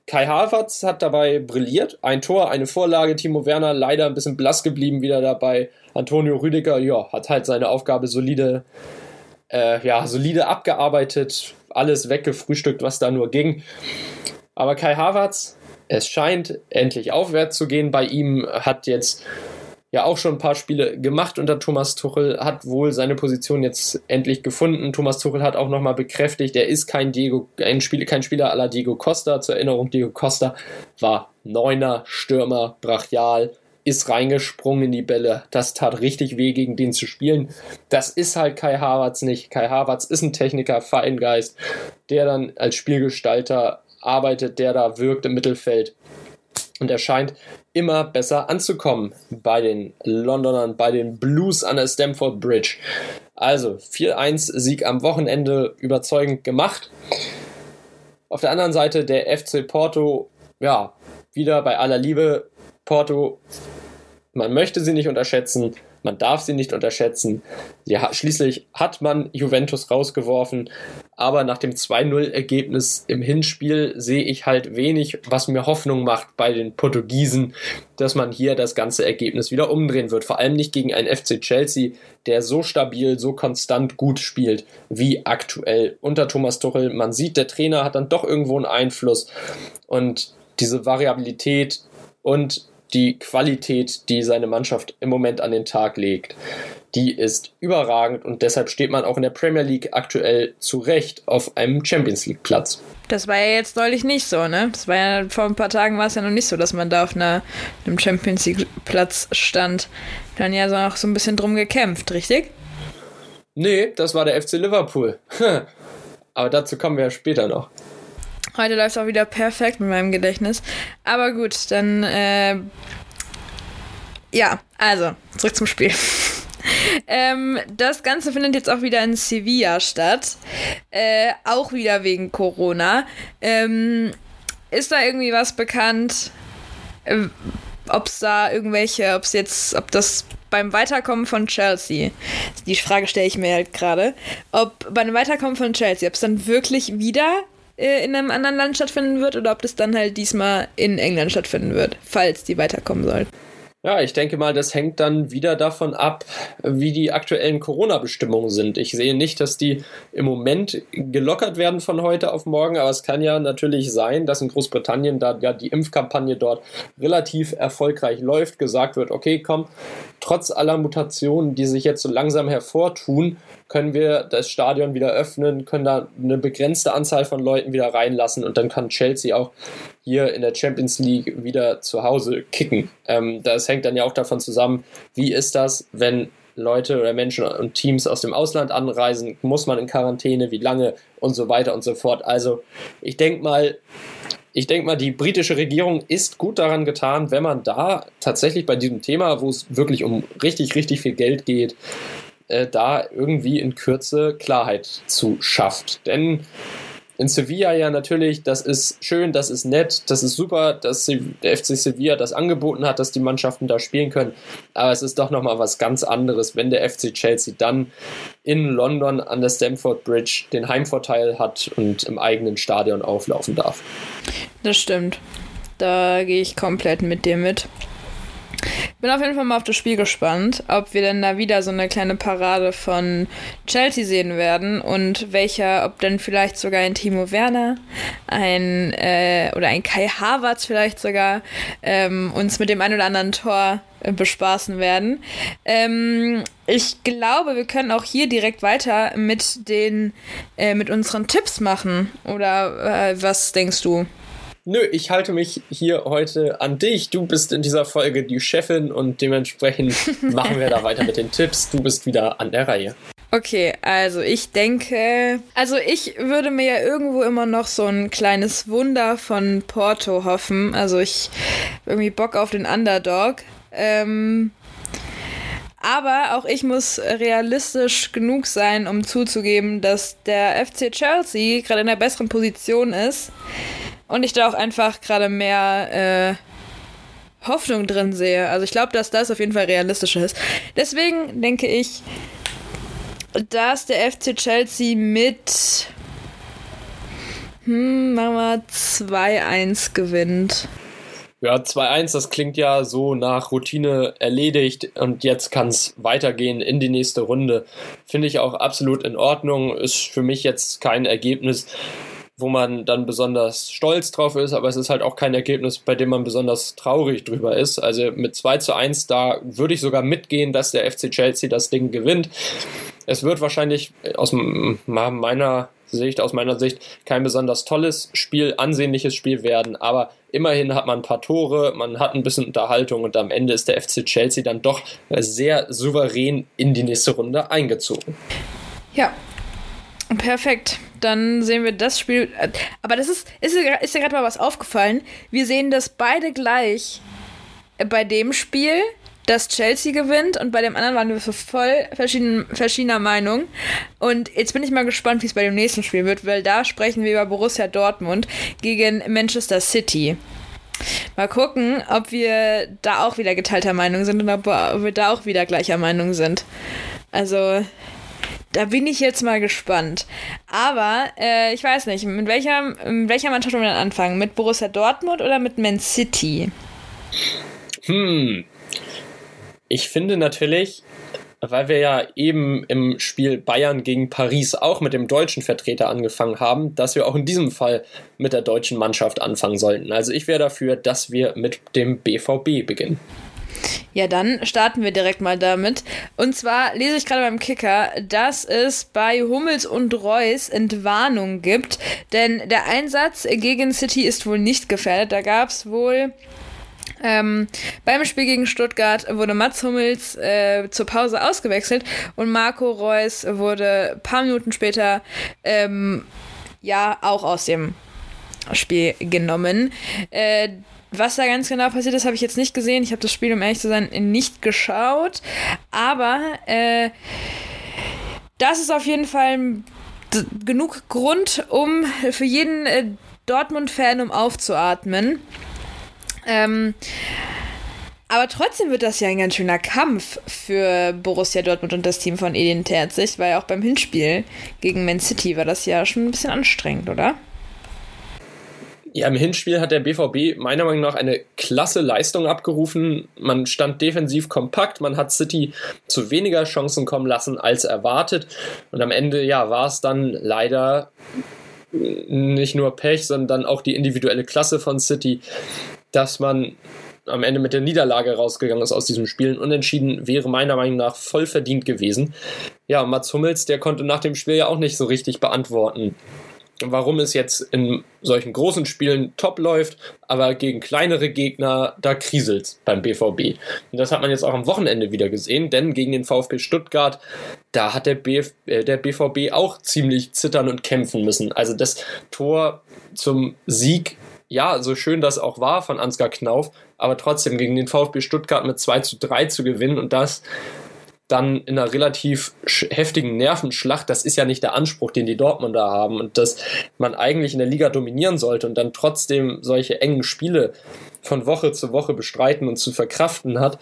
Kai Havertz hat dabei brilliert. Ein Tor, eine Vorlage. Timo Werner leider ein bisschen blass geblieben wieder dabei. Antonio Rüdiger, ja, hat halt seine Aufgabe solide, äh, ja, solide abgearbeitet. Alles weggefrühstückt, was da nur ging. Aber Kai Havertz, es scheint endlich aufwärts zu gehen bei ihm, hat jetzt ja auch schon ein paar Spiele gemacht unter Thomas Tuchel, hat wohl seine Position jetzt endlich gefunden. Thomas Tuchel hat auch nochmal bekräftigt, er ist kein Diego, ein Spiel, kein Spieler aller Diego Costa. Zur Erinnerung, Diego Costa war Neuner, Stürmer, brachial, ist reingesprungen in die Bälle. Das tat richtig weh, gegen den zu spielen. Das ist halt Kai Havertz nicht. Kai Havertz ist ein Techniker, Feingeist, der dann als Spielgestalter arbeitet, der da wirkt im Mittelfeld. Und er scheint immer besser anzukommen bei den Londonern, bei den Blues an der Stamford Bridge. Also 4-1 Sieg am Wochenende überzeugend gemacht. Auf der anderen Seite der FC Porto, ja, wieder bei aller Liebe. Porto, man möchte sie nicht unterschätzen, man darf sie nicht unterschätzen. Ja, schließlich hat man Juventus rausgeworfen, aber nach dem 2-0-Ergebnis im Hinspiel sehe ich halt wenig, was mir Hoffnung macht bei den Portugiesen, dass man hier das ganze Ergebnis wieder umdrehen wird. Vor allem nicht gegen einen FC Chelsea, der so stabil, so konstant gut spielt wie aktuell unter Thomas Tuchel. Man sieht, der Trainer hat dann doch irgendwo einen Einfluss und diese Variabilität und die Qualität, die seine Mannschaft im Moment an den Tag legt, die ist überragend und deshalb steht man auch in der Premier League aktuell zu Recht auf einem Champions League Platz. Das war ja jetzt neulich nicht so, ne? Das war ja vor ein paar Tagen war es ja noch nicht so, dass man da auf einer, einem Champions League Platz stand. Dann ja so auch so ein bisschen drum gekämpft, richtig? Nee, das war der FC Liverpool. Aber dazu kommen wir ja später noch. Heute läuft es auch wieder perfekt mit meinem Gedächtnis. Aber gut, dann äh, ja, also zurück zum Spiel. ähm, das Ganze findet jetzt auch wieder in Sevilla statt. Äh, auch wieder wegen Corona. Ähm, ist da irgendwie was bekannt? Äh, ob es da irgendwelche, ob es jetzt, ob das beim Weiterkommen von Chelsea, die Frage stelle ich mir halt gerade, ob bei einem Weiterkommen von Chelsea, ob es dann wirklich wieder äh, in einem anderen Land stattfinden wird oder ob das dann halt diesmal in England stattfinden wird, falls die weiterkommen soll. Ja, ich denke mal, das hängt dann wieder davon ab, wie die aktuellen Corona-Bestimmungen sind. Ich sehe nicht, dass die im Moment gelockert werden von heute auf morgen, aber es kann ja natürlich sein, dass in Großbritannien, da ja die Impfkampagne dort relativ erfolgreich läuft, gesagt wird, okay, komm, trotz aller Mutationen, die sich jetzt so langsam hervortun, können wir das Stadion wieder öffnen, können da eine begrenzte Anzahl von Leuten wieder reinlassen und dann kann Chelsea auch hier in der Champions League wieder zu Hause kicken. Ähm, das hängt dann ja auch davon zusammen, wie ist das, wenn Leute oder Menschen und Teams aus dem Ausland anreisen, muss man in Quarantäne, wie lange und so weiter und so fort. Also ich denke mal, ich denke mal, die britische Regierung ist gut daran getan, wenn man da tatsächlich bei diesem Thema, wo es wirklich um richtig, richtig viel Geld geht, äh, da irgendwie in Kürze Klarheit zu schafft. Denn in Sevilla ja natürlich, das ist schön, das ist nett, das ist super, dass der FC Sevilla das angeboten hat, dass die Mannschaften da spielen können. Aber es ist doch nochmal was ganz anderes, wenn der FC Chelsea dann in London an der Stamford Bridge den Heimvorteil hat und im eigenen Stadion auflaufen darf. Das stimmt. Da gehe ich komplett mit dir mit. Bin auf jeden Fall mal auf das Spiel gespannt, ob wir denn da wieder so eine kleine Parade von Chelsea sehen werden und welcher, ob denn vielleicht sogar ein Timo Werner, ein äh, oder ein Kai Havertz vielleicht sogar ähm, uns mit dem ein oder anderen Tor äh, bespaßen werden. Ähm, ich glaube, wir können auch hier direkt weiter mit den äh, mit unseren Tipps machen. Oder äh, was denkst du? Nö, ich halte mich hier heute an dich. Du bist in dieser Folge die Chefin und dementsprechend machen wir da weiter mit den Tipps. Du bist wieder an der Reihe. Okay, also ich denke, also ich würde mir ja irgendwo immer noch so ein kleines Wunder von Porto hoffen. Also ich irgendwie Bock auf den Underdog. Ähm, aber auch ich muss realistisch genug sein, um zuzugeben, dass der FC Chelsea gerade in einer besseren Position ist und ich da auch einfach gerade mehr äh, Hoffnung drin sehe. Also ich glaube, dass das auf jeden Fall realistischer ist. Deswegen denke ich, dass der FC Chelsea mit hm, machen wir 2-1 gewinnt. Ja, 2-1, das klingt ja so nach Routine erledigt und jetzt kann es weitergehen in die nächste Runde. Finde ich auch absolut in Ordnung. Ist für mich jetzt kein Ergebnis, wo man dann besonders stolz drauf ist, aber es ist halt auch kein Ergebnis, bei dem man besonders traurig drüber ist. Also mit 2 zu 1, da würde ich sogar mitgehen, dass der FC Chelsea das Ding gewinnt. Es wird wahrscheinlich aus meiner Sicht, aus meiner Sicht, kein besonders tolles Spiel, ansehnliches Spiel werden, aber immerhin hat man ein paar Tore, man hat ein bisschen Unterhaltung und am Ende ist der FC Chelsea dann doch sehr souverän in die nächste Runde eingezogen. Ja, perfekt. Dann sehen wir das Spiel. Aber das ist, ist, ist dir gerade mal was aufgefallen. Wir sehen das beide gleich bei dem Spiel dass Chelsea gewinnt und bei dem anderen waren wir voll verschieden, verschiedener Meinung. Und jetzt bin ich mal gespannt, wie es bei dem nächsten Spiel wird, weil da sprechen wir über Borussia Dortmund gegen Manchester City. Mal gucken, ob wir da auch wieder geteilter Meinung sind und ob wir da auch wieder gleicher Meinung sind. Also, da bin ich jetzt mal gespannt. Aber äh, ich weiß nicht, mit welcher, mit welcher Mannschaft wollen wir dann anfangen? Mit Borussia Dortmund oder mit Man City? Hm, ich finde natürlich, weil wir ja eben im Spiel Bayern gegen Paris auch mit dem deutschen Vertreter angefangen haben, dass wir auch in diesem Fall mit der deutschen Mannschaft anfangen sollten. Also ich wäre dafür, dass wir mit dem BVB beginnen. Ja, dann starten wir direkt mal damit. Und zwar lese ich gerade beim Kicker, dass es bei Hummels und Reus Entwarnung gibt, denn der Einsatz gegen City ist wohl nicht gefährdet. Da gab es wohl ähm, beim Spiel gegen Stuttgart wurde Mats Hummels äh, zur Pause ausgewechselt und Marco Reus wurde ein paar Minuten später ähm, ja auch aus dem Spiel genommen. Äh, was da ganz genau passiert ist, habe ich jetzt nicht gesehen. Ich habe das Spiel, um ehrlich zu sein, nicht geschaut. Aber äh, das ist auf jeden Fall genug Grund, um für jeden äh, Dortmund-Fan um aufzuatmen. Ähm, aber trotzdem wird das ja ein ganz schöner Kampf für Borussia Dortmund und das Team von Edin Terzic, weil auch beim Hinspiel gegen Man City war das ja schon ein bisschen anstrengend, oder? Ja, im Hinspiel hat der BVB meiner Meinung nach eine klasse Leistung abgerufen. Man stand defensiv kompakt, man hat City zu weniger Chancen kommen lassen als erwartet. Und am Ende, ja, war es dann leider nicht nur Pech, sondern auch die individuelle Klasse von City, dass man am Ende mit der Niederlage rausgegangen ist aus diesem Spiel. Unentschieden wäre meiner Meinung nach voll verdient gewesen. Ja, Mats Hummels, der konnte nach dem Spiel ja auch nicht so richtig beantworten, warum es jetzt in solchen großen Spielen top läuft, aber gegen kleinere Gegner, da kriselt beim BVB. Und das hat man jetzt auch am Wochenende wieder gesehen, denn gegen den VfB Stuttgart, da hat der, Bf äh, der BVB auch ziemlich zittern und kämpfen müssen. Also das Tor zum Sieg ja, so schön das auch war von Ansgar Knauf, aber trotzdem gegen den VfB Stuttgart mit 2 zu 3 zu gewinnen und das dann in einer relativ heftigen Nervenschlacht, das ist ja nicht der Anspruch, den die Dortmunder haben und dass man eigentlich in der Liga dominieren sollte und dann trotzdem solche engen Spiele von Woche zu Woche bestreiten und zu verkraften hat.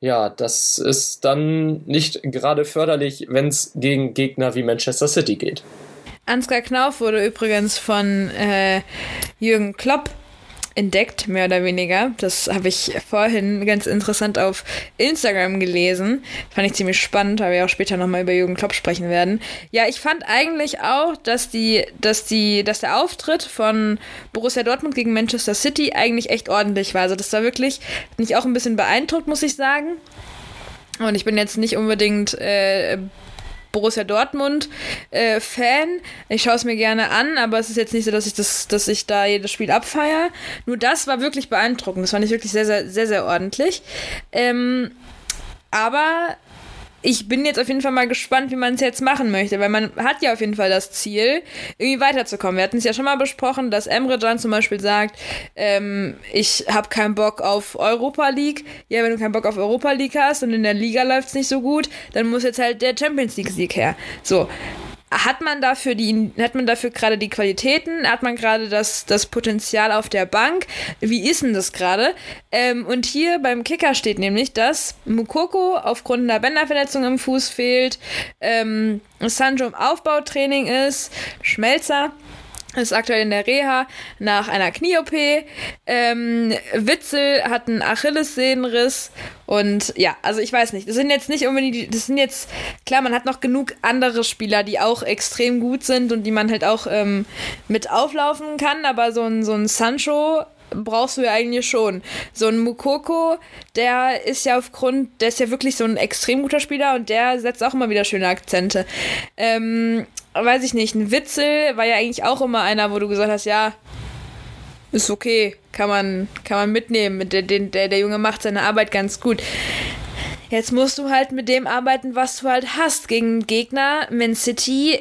Ja, das ist dann nicht gerade förderlich, wenn es gegen Gegner wie Manchester City geht. Ansgar Knauf wurde übrigens von äh, Jürgen Klopp entdeckt, mehr oder weniger. Das habe ich vorhin ganz interessant auf Instagram gelesen. Fand ich ziemlich spannend, weil wir auch später nochmal über Jürgen Klopp sprechen werden. Ja, ich fand eigentlich auch, dass die, dass die, dass der Auftritt von Borussia Dortmund gegen Manchester City eigentlich echt ordentlich war. Also das war wirklich, hat mich auch ein bisschen beeindruckt, muss ich sagen. Und ich bin jetzt nicht unbedingt äh, Borussia Dortmund äh, Fan. Ich schaue es mir gerne an, aber es ist jetzt nicht so, dass ich das, dass ich da jedes Spiel abfeiere. Nur das war wirklich beeindruckend. Das fand ich wirklich sehr, sehr, sehr, sehr ordentlich. Ähm, aber ich bin jetzt auf jeden Fall mal gespannt, wie man es jetzt machen möchte, weil man hat ja auf jeden Fall das Ziel, irgendwie weiterzukommen. Wir hatten es ja schon mal besprochen, dass Emre Can zum Beispiel sagt, ähm, ich habe keinen Bock auf Europa League. Ja, wenn du keinen Bock auf Europa League hast und in der Liga läuft es nicht so gut, dann muss jetzt halt der Champions League Sieg her. So hat man dafür die, hat man dafür gerade die Qualitäten, hat man gerade das, das Potenzial auf der Bank? Wie ist denn das gerade? Ähm, und hier beim Kicker steht nämlich, dass Mukoko aufgrund einer Bänderverletzung im Fuß fehlt, ähm, Sanjo im Aufbautraining ist, Schmelzer ist aktuell in der Reha nach einer Knie-OP. Ähm, Witzel hat einen Achillessehnenriss. Und ja, also ich weiß nicht. Das sind jetzt nicht unbedingt, das sind jetzt, klar, man hat noch genug andere Spieler, die auch extrem gut sind und die man halt auch ähm, mit auflaufen kann. Aber so ein, so ein Sancho brauchst du ja eigentlich schon. So ein Mukoko, der ist ja aufgrund, der ist ja wirklich so ein extrem guter Spieler und der setzt auch immer wieder schöne Akzente. Ähm, weiß ich nicht, ein Witzel war ja eigentlich auch immer einer, wo du gesagt hast, ja, ist okay, kann man, kann man mitnehmen. Der, der, der Junge macht seine Arbeit ganz gut. Jetzt musst du halt mit dem arbeiten, was du halt hast. Gegen Gegner, Man City,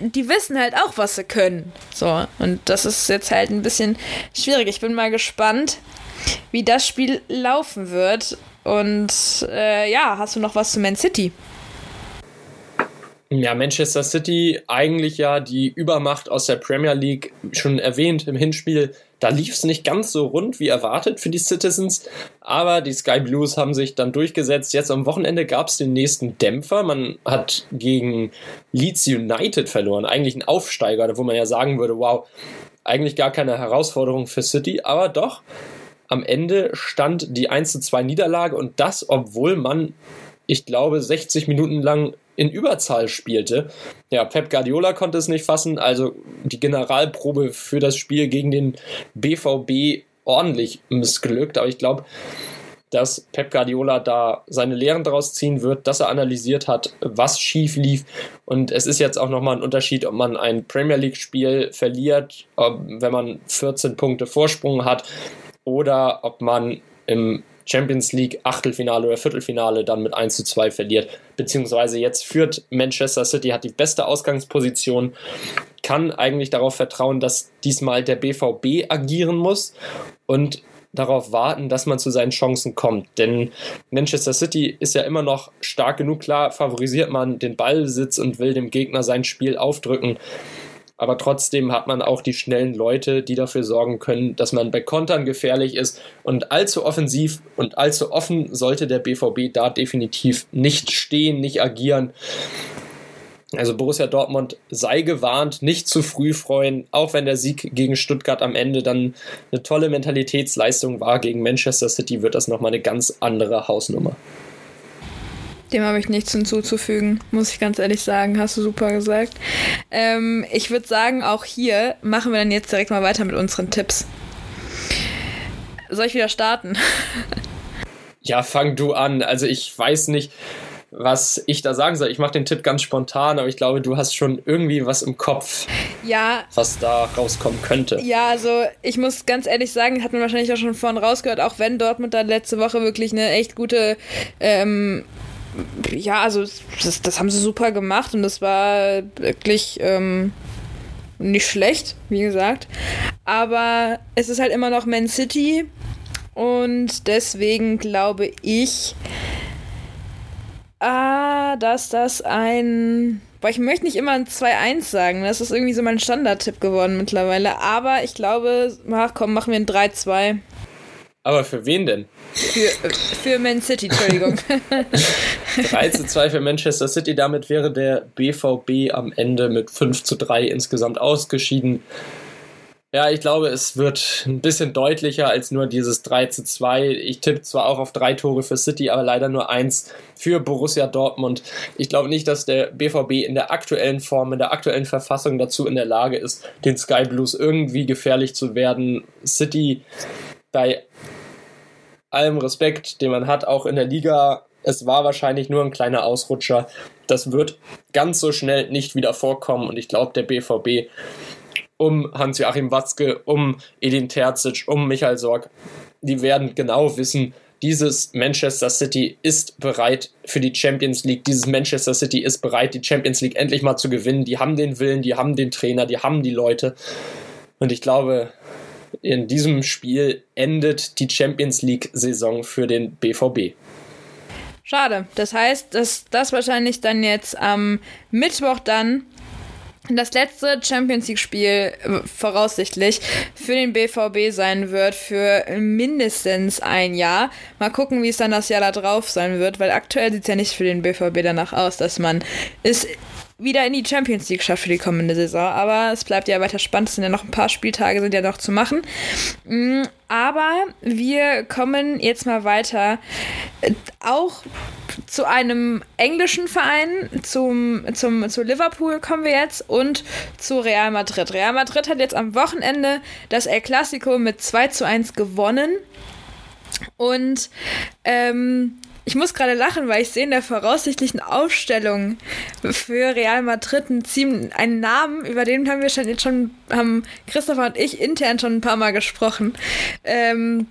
die wissen halt auch, was sie können. So, und das ist jetzt halt ein bisschen schwierig. Ich bin mal gespannt, wie das Spiel laufen wird. Und äh, ja, hast du noch was zu Man City? Ja, Manchester City, eigentlich ja die Übermacht aus der Premier League, schon erwähnt im Hinspiel. Da lief es nicht ganz so rund wie erwartet für die Citizens, aber die Sky Blues haben sich dann durchgesetzt. Jetzt am Wochenende gab es den nächsten Dämpfer. Man hat gegen Leeds United verloren, eigentlich ein Aufsteiger, wo man ja sagen würde, wow, eigentlich gar keine Herausforderung für City, aber doch. Am Ende stand die 1 zu 2 Niederlage und das, obwohl man ich glaube, 60 Minuten lang in Überzahl spielte. Ja, Pep Guardiola konnte es nicht fassen, also die Generalprobe für das Spiel gegen den BVB ordentlich missglückt, aber ich glaube, dass Pep Guardiola da seine Lehren daraus ziehen wird, dass er analysiert hat, was schief lief. Und es ist jetzt auch nochmal ein Unterschied, ob man ein Premier League-Spiel verliert, wenn man 14 Punkte Vorsprung hat, oder ob man im Champions League Achtelfinale oder Viertelfinale dann mit 1 zu 2 verliert. Beziehungsweise jetzt führt Manchester City, hat die beste Ausgangsposition, kann eigentlich darauf vertrauen, dass diesmal der BVB agieren muss und darauf warten, dass man zu seinen Chancen kommt. Denn Manchester City ist ja immer noch stark genug. Klar, favorisiert man den Ballbesitz und will dem Gegner sein Spiel aufdrücken aber trotzdem hat man auch die schnellen Leute, die dafür sorgen können, dass man bei Kontern gefährlich ist. Und allzu offensiv und allzu offen sollte der BVB da definitiv nicht stehen, nicht agieren. Also Borussia Dortmund sei gewarnt, nicht zu früh freuen, auch wenn der Sieg gegen Stuttgart am Ende dann eine tolle Mentalitätsleistung war gegen Manchester City, wird das nochmal eine ganz andere Hausnummer. Dem habe ich nichts hinzuzufügen, muss ich ganz ehrlich sagen. Hast du super gesagt. Ähm, ich würde sagen, auch hier machen wir dann jetzt direkt mal weiter mit unseren Tipps. Soll ich wieder starten? Ja, fang du an. Also ich weiß nicht, was ich da sagen soll. Ich mache den Tipp ganz spontan, aber ich glaube, du hast schon irgendwie was im Kopf, ja, was da rauskommen könnte. Ja, also ich muss ganz ehrlich sagen, hat man wahrscheinlich auch schon vorhin rausgehört, auch wenn Dortmund da letzte Woche wirklich eine echt gute ähm, ja, also das, das haben sie super gemacht und das war wirklich ähm, nicht schlecht, wie gesagt. Aber es ist halt immer noch Man City und deswegen glaube ich, ah, dass das ein. Boah, ich möchte nicht immer ein 2-1 sagen. Das ist irgendwie so mein Standardtipp geworden mittlerweile. Aber ich glaube, ach komm, machen wir ein 3-2. Aber für wen denn? Für, für Man City, Entschuldigung. 3 zu 2 für Manchester City. Damit wäre der BVB am Ende mit 5 zu 3 insgesamt ausgeschieden. Ja, ich glaube, es wird ein bisschen deutlicher als nur dieses 3 zu 2. Ich tippe zwar auch auf drei Tore für City, aber leider nur eins für Borussia Dortmund. Ich glaube nicht, dass der BVB in der aktuellen Form, in der aktuellen Verfassung dazu in der Lage ist, den Sky Blues irgendwie gefährlich zu werden. City bei allem Respekt, den man hat, auch in der Liga, es war wahrscheinlich nur ein kleiner Ausrutscher. Das wird ganz so schnell nicht wieder vorkommen und ich glaube, der BVB um Hans-Joachim Watzke, um Edin Terzic, um Michael Sorg, die werden genau wissen, dieses Manchester City ist bereit für die Champions League. Dieses Manchester City ist bereit, die Champions League endlich mal zu gewinnen. Die haben den Willen, die haben den Trainer, die haben die Leute. Und ich glaube, in diesem Spiel endet die Champions League-Saison für den BVB. Schade. Das heißt, dass das wahrscheinlich dann jetzt am Mittwoch dann das letzte Champions League-Spiel äh, voraussichtlich für den BVB sein wird für mindestens ein Jahr. Mal gucken, wie es dann das Jahr da drauf sein wird, weil aktuell sieht es ja nicht für den BVB danach aus, dass man es wieder in die Champions League schafft für die kommende Saison. Aber es bleibt ja weiter spannend. Es sind ja noch ein paar Spieltage, sind ja noch zu machen. Mm, aber wir kommen jetzt mal weiter. Äh, auch zu einem englischen Verein, zum, zum, zu Liverpool kommen wir jetzt und zu Real Madrid. Real Madrid hat jetzt am Wochenende das El Clasico mit 2 zu 1 gewonnen. Und ähm, ich muss gerade lachen, weil ich sehe in der voraussichtlichen Aufstellung für Real Madrid einen, einen Namen, über den haben wir schon jetzt schon, haben Christopher und ich intern schon ein paar Mal gesprochen. Ähm,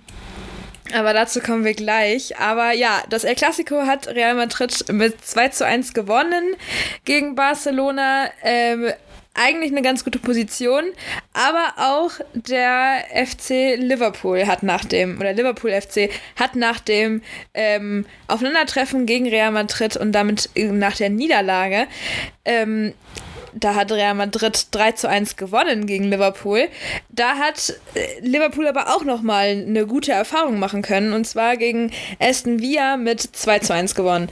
aber dazu kommen wir gleich. Aber ja, das El Clasico hat Real Madrid mit 2 zu 1 gewonnen gegen Barcelona. Ähm, eigentlich eine ganz gute Position, aber auch der FC Liverpool hat nach dem, oder Liverpool FC hat nach dem ähm, Aufeinandertreffen gegen Real Madrid und damit nach der Niederlage ähm, da hat Real Madrid 3 zu 1 gewonnen gegen Liverpool. Da hat äh, Liverpool aber auch nochmal eine gute Erfahrung machen können. Und zwar gegen Aston Villa mit 2 zu 1 gewonnen.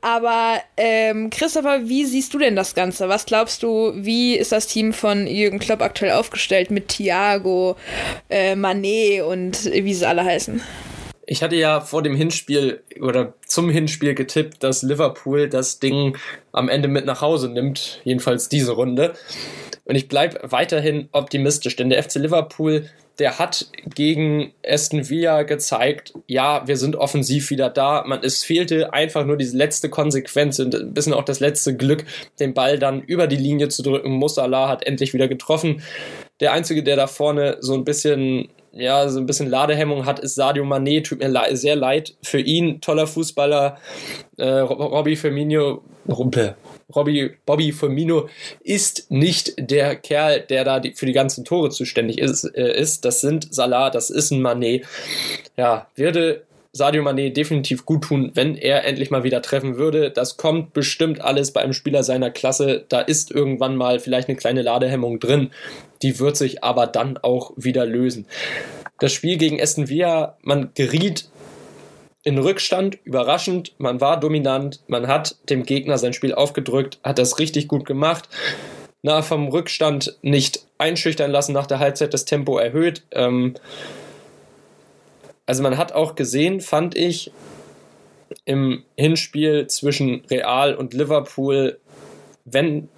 Aber ähm, Christopher, wie siehst du denn das Ganze? Was glaubst du, wie ist das Team von Jürgen Klopp aktuell aufgestellt mit Thiago, äh, Manet und wie sie alle heißen? Ich hatte ja vor dem Hinspiel oder zum Hinspiel getippt, dass Liverpool das Ding am Ende mit nach Hause nimmt, jedenfalls diese Runde. Und ich bleibe weiterhin optimistisch, denn der FC Liverpool, der hat gegen Aston Villa gezeigt, ja, wir sind offensiv wieder da. Man, es fehlte einfach nur diese letzte Konsequenz und ein bisschen auch das letzte Glück, den Ball dann über die Linie zu drücken. Musala hat endlich wieder getroffen. Der Einzige, der da vorne so ein bisschen ja, so ein bisschen Ladehemmung hat, ist Sadio Mané. Tut mir le sehr leid für ihn. Toller Fußballer. Äh, Robby Firmino, Rumpe. Robby, Bobby Firmino ist nicht der Kerl, der da die, für die ganzen Tore zuständig ist, äh, ist. Das sind Salah, das ist ein Mané. Ja, würde Sadio Mané definitiv gut tun, wenn er endlich mal wieder treffen würde. Das kommt bestimmt alles bei einem Spieler seiner Klasse. Da ist irgendwann mal vielleicht eine kleine Ladehemmung drin. Die wird sich aber dann auch wieder lösen. Das Spiel gegen Aston Villa, man geriet in Rückstand, überraschend, man war dominant, man hat dem Gegner sein Spiel aufgedrückt, hat das richtig gut gemacht. Na, vom Rückstand nicht einschüchtern lassen, nach der Halbzeit das Tempo erhöht. Ähm, also man hat auch gesehen, fand ich, im Hinspiel zwischen Real und Liverpool, wenn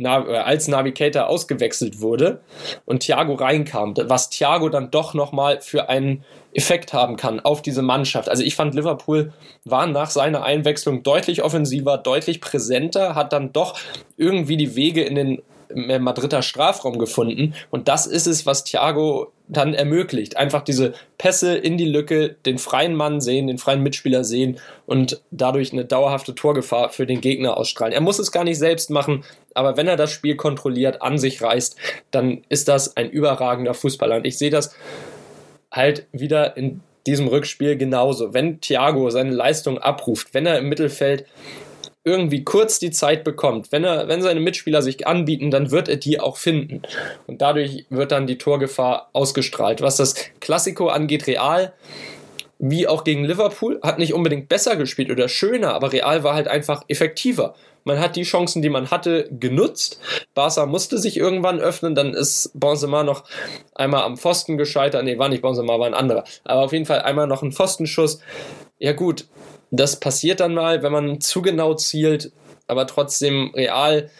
als Navigator ausgewechselt wurde und Thiago reinkam, was Thiago dann doch nochmal für einen Effekt haben kann auf diese Mannschaft. Also ich fand Liverpool war nach seiner Einwechslung deutlich offensiver, deutlich präsenter, hat dann doch irgendwie die Wege in den Madrider Strafraum gefunden. Und das ist es, was Thiago dann ermöglicht. Einfach diese Pässe in die Lücke, den freien Mann sehen, den freien Mitspieler sehen und dadurch eine dauerhafte Torgefahr für den Gegner ausstrahlen. Er muss es gar nicht selbst machen, aber wenn er das Spiel kontrolliert, an sich reißt, dann ist das ein überragender Fußballer. Und ich sehe das halt wieder in diesem Rückspiel genauso. Wenn Thiago seine Leistung abruft, wenn er im Mittelfeld irgendwie kurz die Zeit bekommt, wenn er, wenn seine Mitspieler sich anbieten, dann wird er die auch finden. Und dadurch wird dann die Torgefahr ausgestrahlt. Was das Klassiko angeht, Real, wie auch gegen Liverpool, hat nicht unbedingt besser gespielt oder schöner, aber Real war halt einfach effektiver. Man hat die Chancen, die man hatte, genutzt. Barca musste sich irgendwann öffnen, dann ist Benzema noch einmal am Pfosten gescheitert. Nee, war nicht Benzema, war ein anderer. Aber auf jeden Fall einmal noch ein Pfostenschuss. Ja gut, das passiert dann mal, wenn man zu genau zielt, aber trotzdem real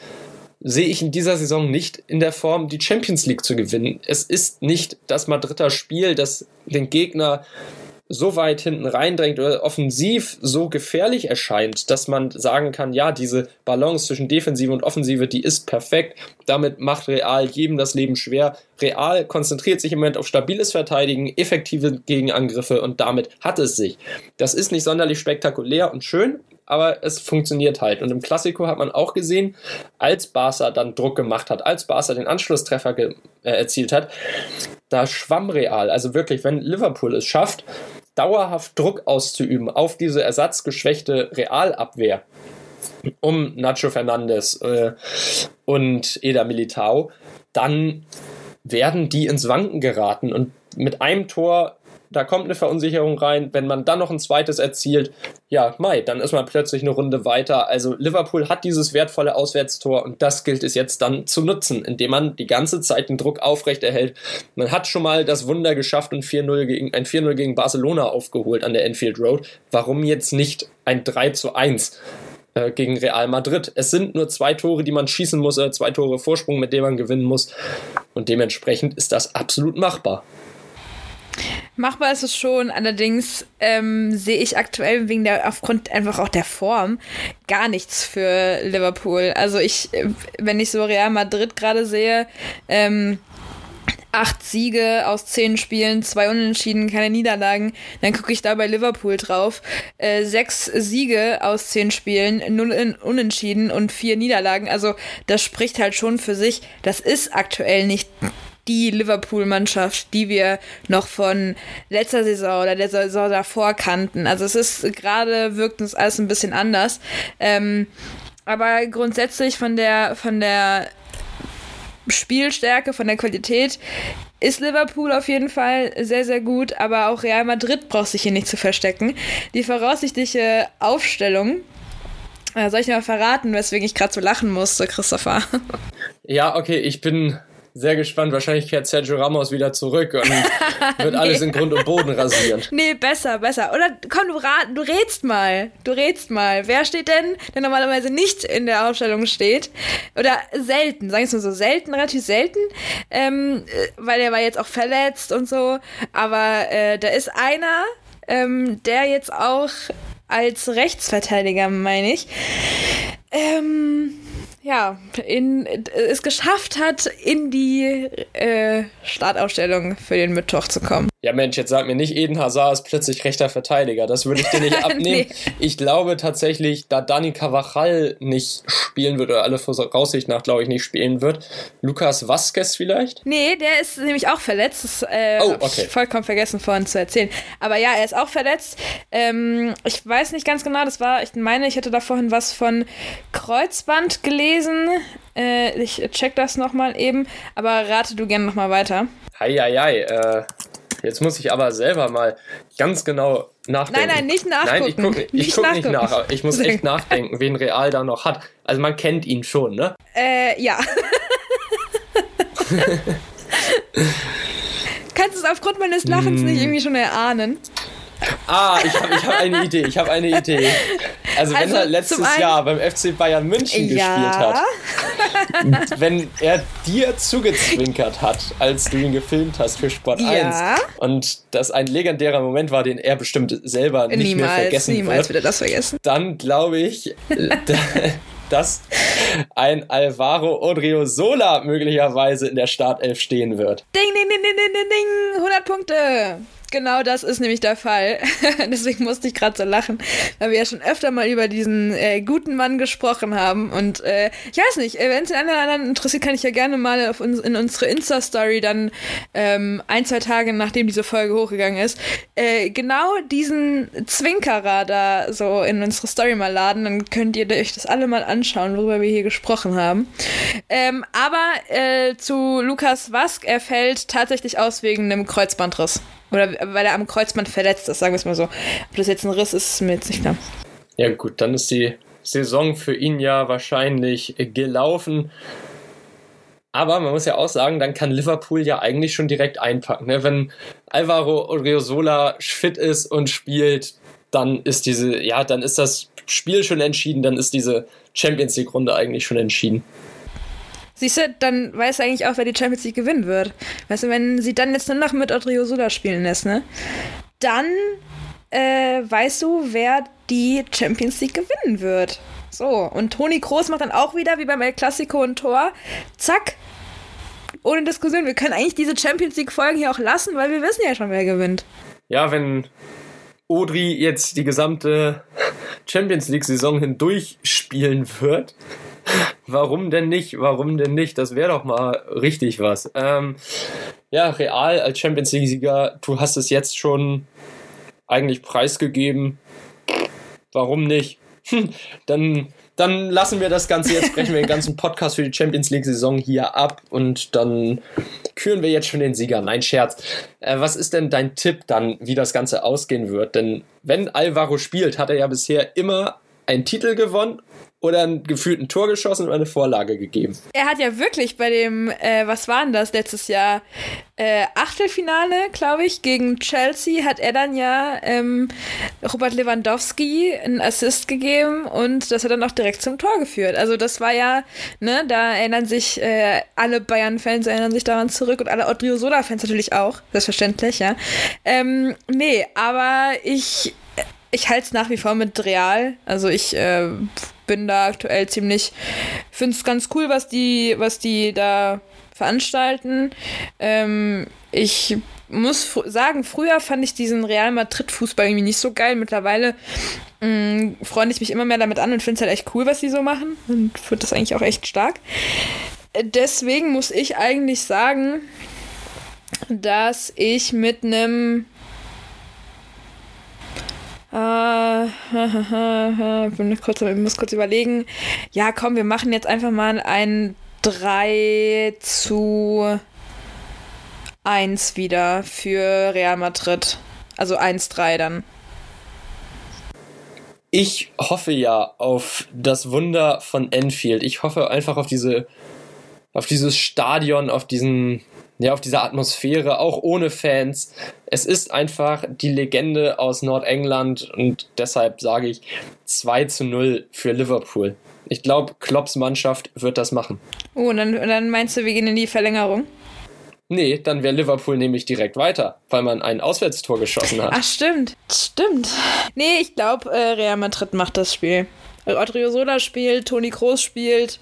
sehe ich in dieser Saison nicht in der Form, die Champions League zu gewinnen. Es ist nicht das Madrider Spiel, das den Gegner so weit hinten reindrängt oder offensiv so gefährlich erscheint, dass man sagen kann, ja, diese Balance zwischen Defensive und Offensive, die ist perfekt. Damit macht Real jedem das Leben schwer. Real konzentriert sich im Moment auf stabiles Verteidigen, effektive Gegenangriffe und damit hat es sich. Das ist nicht sonderlich spektakulär und schön, aber es funktioniert halt. Und im Klassiko hat man auch gesehen, als Barca dann Druck gemacht hat, als Barca den Anschlusstreffer äh, erzielt hat, da schwamm Real. Also wirklich, wenn Liverpool es schafft, dauerhaft Druck auszuüben auf diese ersatzgeschwächte Realabwehr, um Nacho Fernandes äh, und Eda Militao, dann werden die ins Wanken geraten und mit einem Tor da kommt eine Verunsicherung rein. Wenn man dann noch ein zweites erzielt, ja, Mai, dann ist man plötzlich eine Runde weiter. Also Liverpool hat dieses wertvolle Auswärtstor und das gilt es jetzt dann zu nutzen, indem man die ganze Zeit den Druck aufrechterhält. Man hat schon mal das Wunder geschafft und 4-0 gegen, ein 4-0 gegen Barcelona aufgeholt an der Enfield Road. Warum jetzt nicht ein 3 zu 1? Äh, gegen Real Madrid. Es sind nur zwei Tore, die man schießen muss, äh, zwei Tore Vorsprung, mit denen man gewinnen muss. Und dementsprechend ist das absolut machbar. Machbar ist es schon, allerdings ähm, sehe ich aktuell wegen der, aufgrund einfach auch der Form gar nichts für Liverpool. Also ich, äh, wenn ich so Real Madrid gerade sehe, ähm, acht Siege aus zehn Spielen, zwei Unentschieden, keine Niederlagen. Dann gucke ich da bei Liverpool drauf. Äh, sechs Siege aus zehn Spielen, null Unentschieden und vier Niederlagen. Also das spricht halt schon für sich. Das ist aktuell nicht die Liverpool-Mannschaft, die wir noch von letzter Saison oder der Saison davor kannten. Also es ist gerade wirkt uns alles ein bisschen anders. Ähm, aber grundsätzlich von der von der Spielstärke, von der Qualität ist Liverpool auf jeden Fall sehr, sehr gut, aber auch Real Madrid braucht sich hier nicht zu verstecken. Die voraussichtliche Aufstellung, äh, soll ich dir mal verraten, weswegen ich gerade so lachen musste, Christopher? Ja, okay, ich bin sehr gespannt. Wahrscheinlich kehrt Sergio Ramos wieder zurück und wird nee. alles in Grund und Boden rasieren. Nee, besser, besser. Oder komm, du, rat, du rätst mal. Du rätst mal. Wer steht denn, der normalerweise nicht in der Aufstellung steht? Oder selten, sagen wir es mal so, selten, relativ selten. Ähm, äh, weil er war jetzt auch verletzt und so. Aber äh, da ist einer, ähm, der jetzt auch als Rechtsverteidiger, meine ich, ähm, ja, in, es geschafft hat, in die äh, Startausstellung für den Mittwoch zu kommen. Ja, Mensch, jetzt sag mir nicht, Eden Hazard ist plötzlich rechter Verteidiger. Das würde ich dir nicht abnehmen. nee. Ich glaube tatsächlich, da Dani Cavachal nicht spielen wird, oder alle Voraussicht nach, glaube ich, nicht spielen wird, Lukas Vasquez vielleicht? Nee, der ist nämlich auch verletzt. Das äh, oh, okay. ich vollkommen vergessen vorhin zu erzählen. Aber ja, er ist auch verletzt. Ähm, ich weiß nicht ganz genau, das war, ich meine, ich hätte da vorhin was von Kreuzband gelesen. Äh, ich check das nochmal eben, aber rate du gerne nochmal weiter. Heieiei, hei, hei. äh Jetzt muss ich aber selber mal ganz genau nachdenken. Nein, nein, nicht nachgucken. Nein, ich gucke nicht, ich guck nicht nach. Ich muss echt nachdenken, wen Real da noch hat. Also man kennt ihn schon, ne? Äh, ja. Kannst du es aufgrund meines Lachens nicht hm. irgendwie schon erahnen? Ah, ich habe hab eine Idee, ich habe eine Idee. Also, wenn also, er letztes Jahr beim FC Bayern München ja. gespielt hat, wenn er dir zugezwinkert hat, als du ihn gefilmt hast für Sport ja. 1 und das ein legendärer Moment war, den er bestimmt selber nicht niemals, mehr vergessen niemals wird, wird er das vergessen. dann glaube ich, dass ein Alvaro Odriozola möglicherweise in der Startelf stehen wird. Ding, ding, ding, ding, ding, ding, 100 Punkte. Genau das ist nämlich der Fall. Deswegen musste ich gerade so lachen, weil wir ja schon öfter mal über diesen äh, guten Mann gesprochen haben. Und äh, ich weiß nicht, äh, wenn es den anderen interessiert, kann ich ja gerne mal uns, in unsere Insta-Story dann ähm, ein, zwei Tage nachdem diese Folge hochgegangen ist, äh, genau diesen Zwinkerer da so in unsere Story mal laden. Dann könnt ihr euch das alle mal anschauen, worüber wir hier gesprochen haben. Ähm, aber äh, zu Lukas Wask, er fällt tatsächlich aus wegen einem Kreuzbandriss. Oder weil er am Kreuzband verletzt ist, sagen wir es mal so. Ob das jetzt ein Riss ist, ist mir jetzt nicht klar. Ja, gut, dann ist die Saison für ihn ja wahrscheinlich gelaufen. Aber man muss ja auch sagen, dann kann Liverpool ja eigentlich schon direkt einpacken. Ne? Wenn Alvaro Oriozola fit ist und spielt, dann ist diese, ja, dann ist das Spiel schon entschieden, dann ist diese Champions League Runde eigentlich schon entschieden. Siehst du, dann weiß eigentlich auch, wer die Champions League gewinnen wird. Weißt du, wenn sie dann jetzt nur noch mit Odriozola spielen lässt, ne? dann äh, weißt du, wer die Champions League gewinnen wird. So, und Toni Kroos macht dann auch wieder, wie beim El Clasico ein Tor. Zack. Ohne Diskussion. Wir können eigentlich diese Champions League-Folgen hier auch lassen, weil wir wissen ja schon, wer gewinnt. Ja, wenn Odri jetzt die gesamte Champions League-Saison hindurch spielen wird, warum denn nicht? Warum denn nicht? Das wäre doch mal richtig was. Ähm, ja, Real als Champions League-Sieger, du hast es jetzt schon eigentlich preisgegeben. Warum nicht? dann, dann lassen wir das Ganze jetzt, brechen wir den ganzen Podcast für die Champions League-Saison hier ab und dann küren wir jetzt schon den Sieger. Nein, Scherz. Äh, was ist denn dein Tipp dann, wie das Ganze ausgehen wird? Denn wenn Alvaro spielt, hat er ja bisher immer einen Titel gewonnen oder ein gefühlt ein Tor geschossen oder eine Vorlage gegeben. Er hat ja wirklich bei dem, äh, was war denn das letztes Jahr? Äh, Achtelfinale, glaube ich, gegen Chelsea hat er dann ja ähm, Robert Lewandowski einen Assist gegeben und das hat dann auch direkt zum Tor geführt. Also das war ja, ne, da erinnern sich äh, alle Bayern-Fans erinnern sich daran zurück und alle Odriozola-Fans natürlich auch, selbstverständlich, ja. Ähm, nee, aber ich ich halte es nach wie vor mit Real. Also ich äh, bin da aktuell ziemlich, finde es ganz cool, was die, was die da veranstalten. Ähm, ich muss sagen, früher fand ich diesen Real Madrid-Fußball irgendwie nicht so geil. Mittlerweile mm, freue ich mich immer mehr damit an und finde es halt echt cool, was die so machen. Und finde das eigentlich auch echt stark. Deswegen muss ich eigentlich sagen, dass ich mit einem äh, bin kurz, ich muss kurz überlegen. Ja, komm, wir machen jetzt einfach mal ein 3 zu 1 wieder für Real Madrid. Also 1-3 dann. Ich hoffe ja auf das Wunder von Enfield. Ich hoffe einfach auf diese, auf dieses Stadion, auf diesen ja, auf dieser Atmosphäre, auch ohne Fans. Es ist einfach die Legende aus Nordengland und deshalb sage ich 2 zu 0 für Liverpool. Ich glaube, Klopps Mannschaft wird das machen. Oh, und dann, und dann meinst du, wir gehen in die Verlängerung? Nee, dann wäre Liverpool nämlich direkt weiter, weil man ein Auswärtstor geschossen hat. Ach, stimmt. Stimmt. Nee, ich glaube, äh, Real Madrid macht das Spiel. Odriozola spielt, Toni Kroos spielt.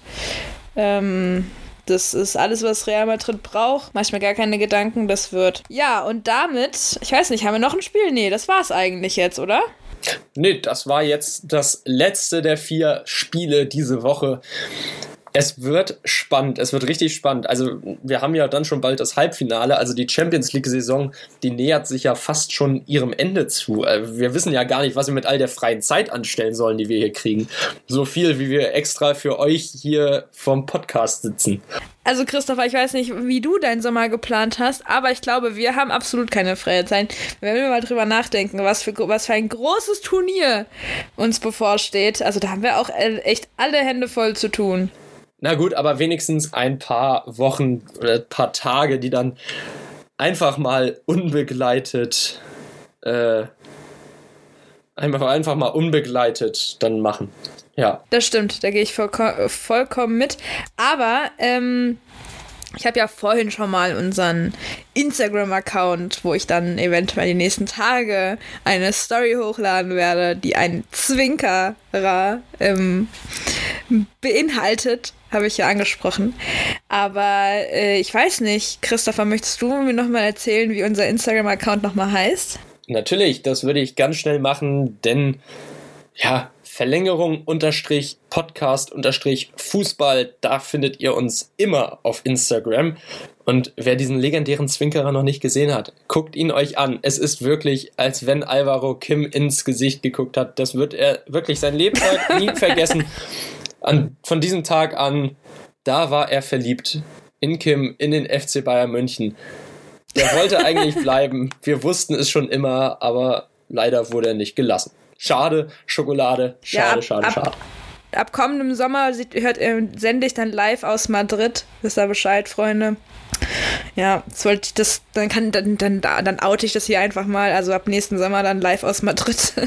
Ähm, das ist alles, was Real Madrid braucht. Manchmal gar keine Gedanken, das wird. Ja, und damit, ich weiß nicht, haben wir noch ein Spiel? Nee, das war's eigentlich jetzt, oder? Nee, das war jetzt das letzte der vier Spiele diese Woche. Es wird spannend, es wird richtig spannend. Also wir haben ja dann schon bald das Halbfinale, also die Champions League-Saison, die nähert sich ja fast schon ihrem Ende zu. Äh, wir wissen ja gar nicht, was wir mit all der freien Zeit anstellen sollen, die wir hier kriegen. So viel, wie wir extra für euch hier vom Podcast sitzen. Also Christopher, ich weiß nicht, wie du deinen Sommer geplant hast, aber ich glaube, wir haben absolut keine freie Zeit. Wenn wir mal drüber nachdenken, was für, was für ein großes Turnier uns bevorsteht, also da haben wir auch äh, echt alle Hände voll zu tun. Na gut, aber wenigstens ein paar Wochen oder ein paar Tage, die dann einfach mal unbegleitet, äh, einfach, einfach mal unbegleitet dann machen. Ja. Das stimmt, da gehe ich vollko vollkommen mit. Aber, ähm, ich habe ja vorhin schon mal unseren Instagram-Account, wo ich dann eventuell die nächsten Tage eine Story hochladen werde, die ein Zwinkerer ähm, beinhaltet, habe ich ja angesprochen. Aber äh, ich weiß nicht, Christopher, möchtest du mir nochmal erzählen, wie unser Instagram-Account nochmal heißt? Natürlich, das würde ich ganz schnell machen, denn ja, Verlängerung unterstrich Podcast unterstrich Fußball, da findet ihr uns immer auf Instagram. Und wer diesen legendären Zwinkerer noch nicht gesehen hat, guckt ihn euch an. Es ist wirklich, als wenn Alvaro Kim ins Gesicht geguckt hat. Das wird er wirklich sein Leben nie vergessen. An, von diesem Tag an, da war er verliebt. In Kim, in den FC Bayern München. Der wollte eigentlich bleiben. Wir wussten es schon immer, aber leider wurde er nicht gelassen. Schade, Schokolade, schade, ja, ab, schade, schade. Ab, kommendem Sommer hört, äh, sende ich dann live aus Madrid. Wisst ihr Bescheid, Freunde? Ja, sollte ich das, dann kann, dann, dann, dann oute ich das hier einfach mal. Also ab nächsten Sommer dann live aus Madrid.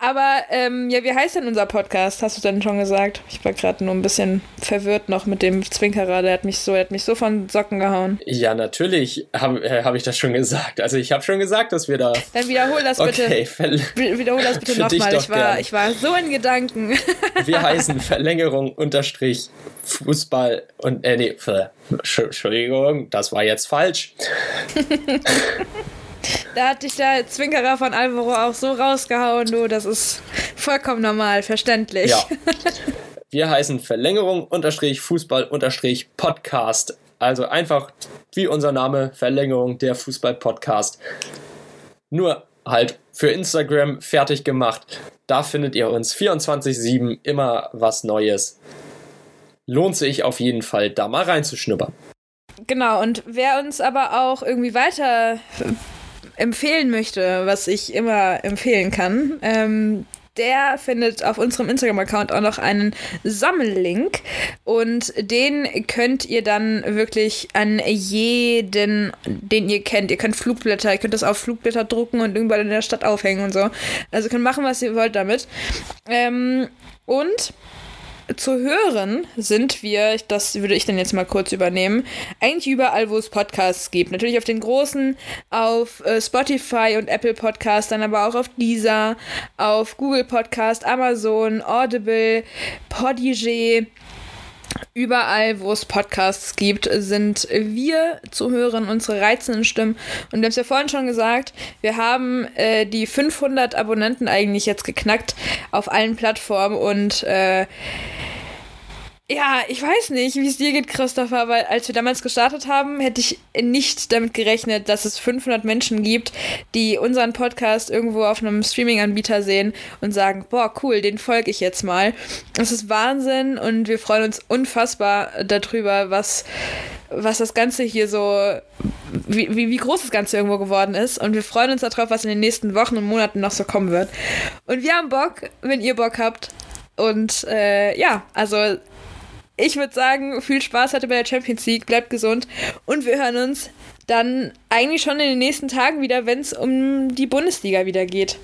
Aber ähm, ja, wie heißt denn unser Podcast? Hast du denn schon gesagt? Ich war gerade nur ein bisschen verwirrt noch mit dem Zwinkerer. Der hat mich so, der hat mich so von Socken gehauen. Ja, natürlich habe äh, hab ich das schon gesagt. Also ich habe schon gesagt, dass wir da. Dann wiederhol das bitte. Okay, wiederhol das bitte nochmal. Ich war, ich war so in Gedanken. wir heißen Verlängerung unterstrich Fußball und äh, nee, Entschuldigung, das war jetzt falsch. Da hat dich der Zwinkerer von Alvaro auch so rausgehauen, du. Das ist vollkommen normal, verständlich. Ja. Wir heißen Verlängerung unterstrich Fußball unterstrich Podcast. Also einfach wie unser Name, Verlängerung der Fußball Podcast. Nur halt für Instagram fertig gemacht. Da findet ihr uns 24-7 immer was Neues. Lohnt sich auf jeden Fall, da mal reinzuschnuppern. Genau, und wer uns aber auch irgendwie weiter empfehlen möchte, was ich immer empfehlen kann, ähm, der findet auf unserem Instagram-Account auch noch einen Sammellink und den könnt ihr dann wirklich an jeden, den ihr kennt. Ihr könnt Flugblätter, ihr könnt das auf Flugblätter drucken und irgendwann in der Stadt aufhängen und so. Also könnt machen, was ihr wollt damit. Ähm, und zu hören sind wir, das würde ich dann jetzt mal kurz übernehmen, eigentlich überall, wo es Podcasts gibt. Natürlich auf den großen, auf äh, Spotify und Apple Podcasts, dann aber auch auf Deezer, auf Google Podcast, Amazon, Audible, Podigee. Überall, wo es Podcasts gibt, sind wir zu hören, unsere reizenden Stimmen. Und wir haben es ja vorhin schon gesagt, wir haben äh, die 500 Abonnenten eigentlich jetzt geknackt auf allen Plattformen und äh, ja, ich weiß nicht, wie es dir geht, Christopher, weil als wir damals gestartet haben, hätte ich nicht damit gerechnet, dass es 500 Menschen gibt, die unseren Podcast irgendwo auf einem Streaming-Anbieter sehen und sagen, boah, cool, den folge ich jetzt mal. Das ist Wahnsinn und wir freuen uns unfassbar darüber, was, was das Ganze hier so, wie, wie, wie groß das Ganze irgendwo geworden ist. Und wir freuen uns darauf, was in den nächsten Wochen und Monaten noch so kommen wird. Und wir haben Bock, wenn ihr Bock habt. Und äh, ja, also ich würde sagen, viel Spaß hatte bei der Champions League, bleibt gesund und wir hören uns dann eigentlich schon in den nächsten Tagen wieder, wenn es um die Bundesliga wieder geht.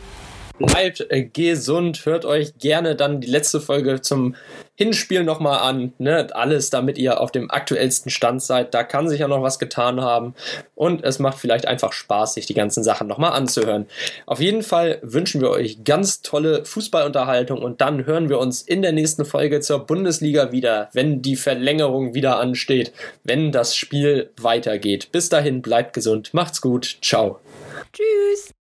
Bleibt äh, gesund, hört euch gerne dann die letzte Folge zum Hinspiel nochmal an. Ne? Alles, damit ihr auf dem aktuellsten Stand seid. Da kann sich ja noch was getan haben. Und es macht vielleicht einfach Spaß, sich die ganzen Sachen nochmal anzuhören. Auf jeden Fall wünschen wir euch ganz tolle Fußballunterhaltung und dann hören wir uns in der nächsten Folge zur Bundesliga wieder, wenn die Verlängerung wieder ansteht, wenn das Spiel weitergeht. Bis dahin, bleibt gesund, macht's gut, ciao. Tschüss.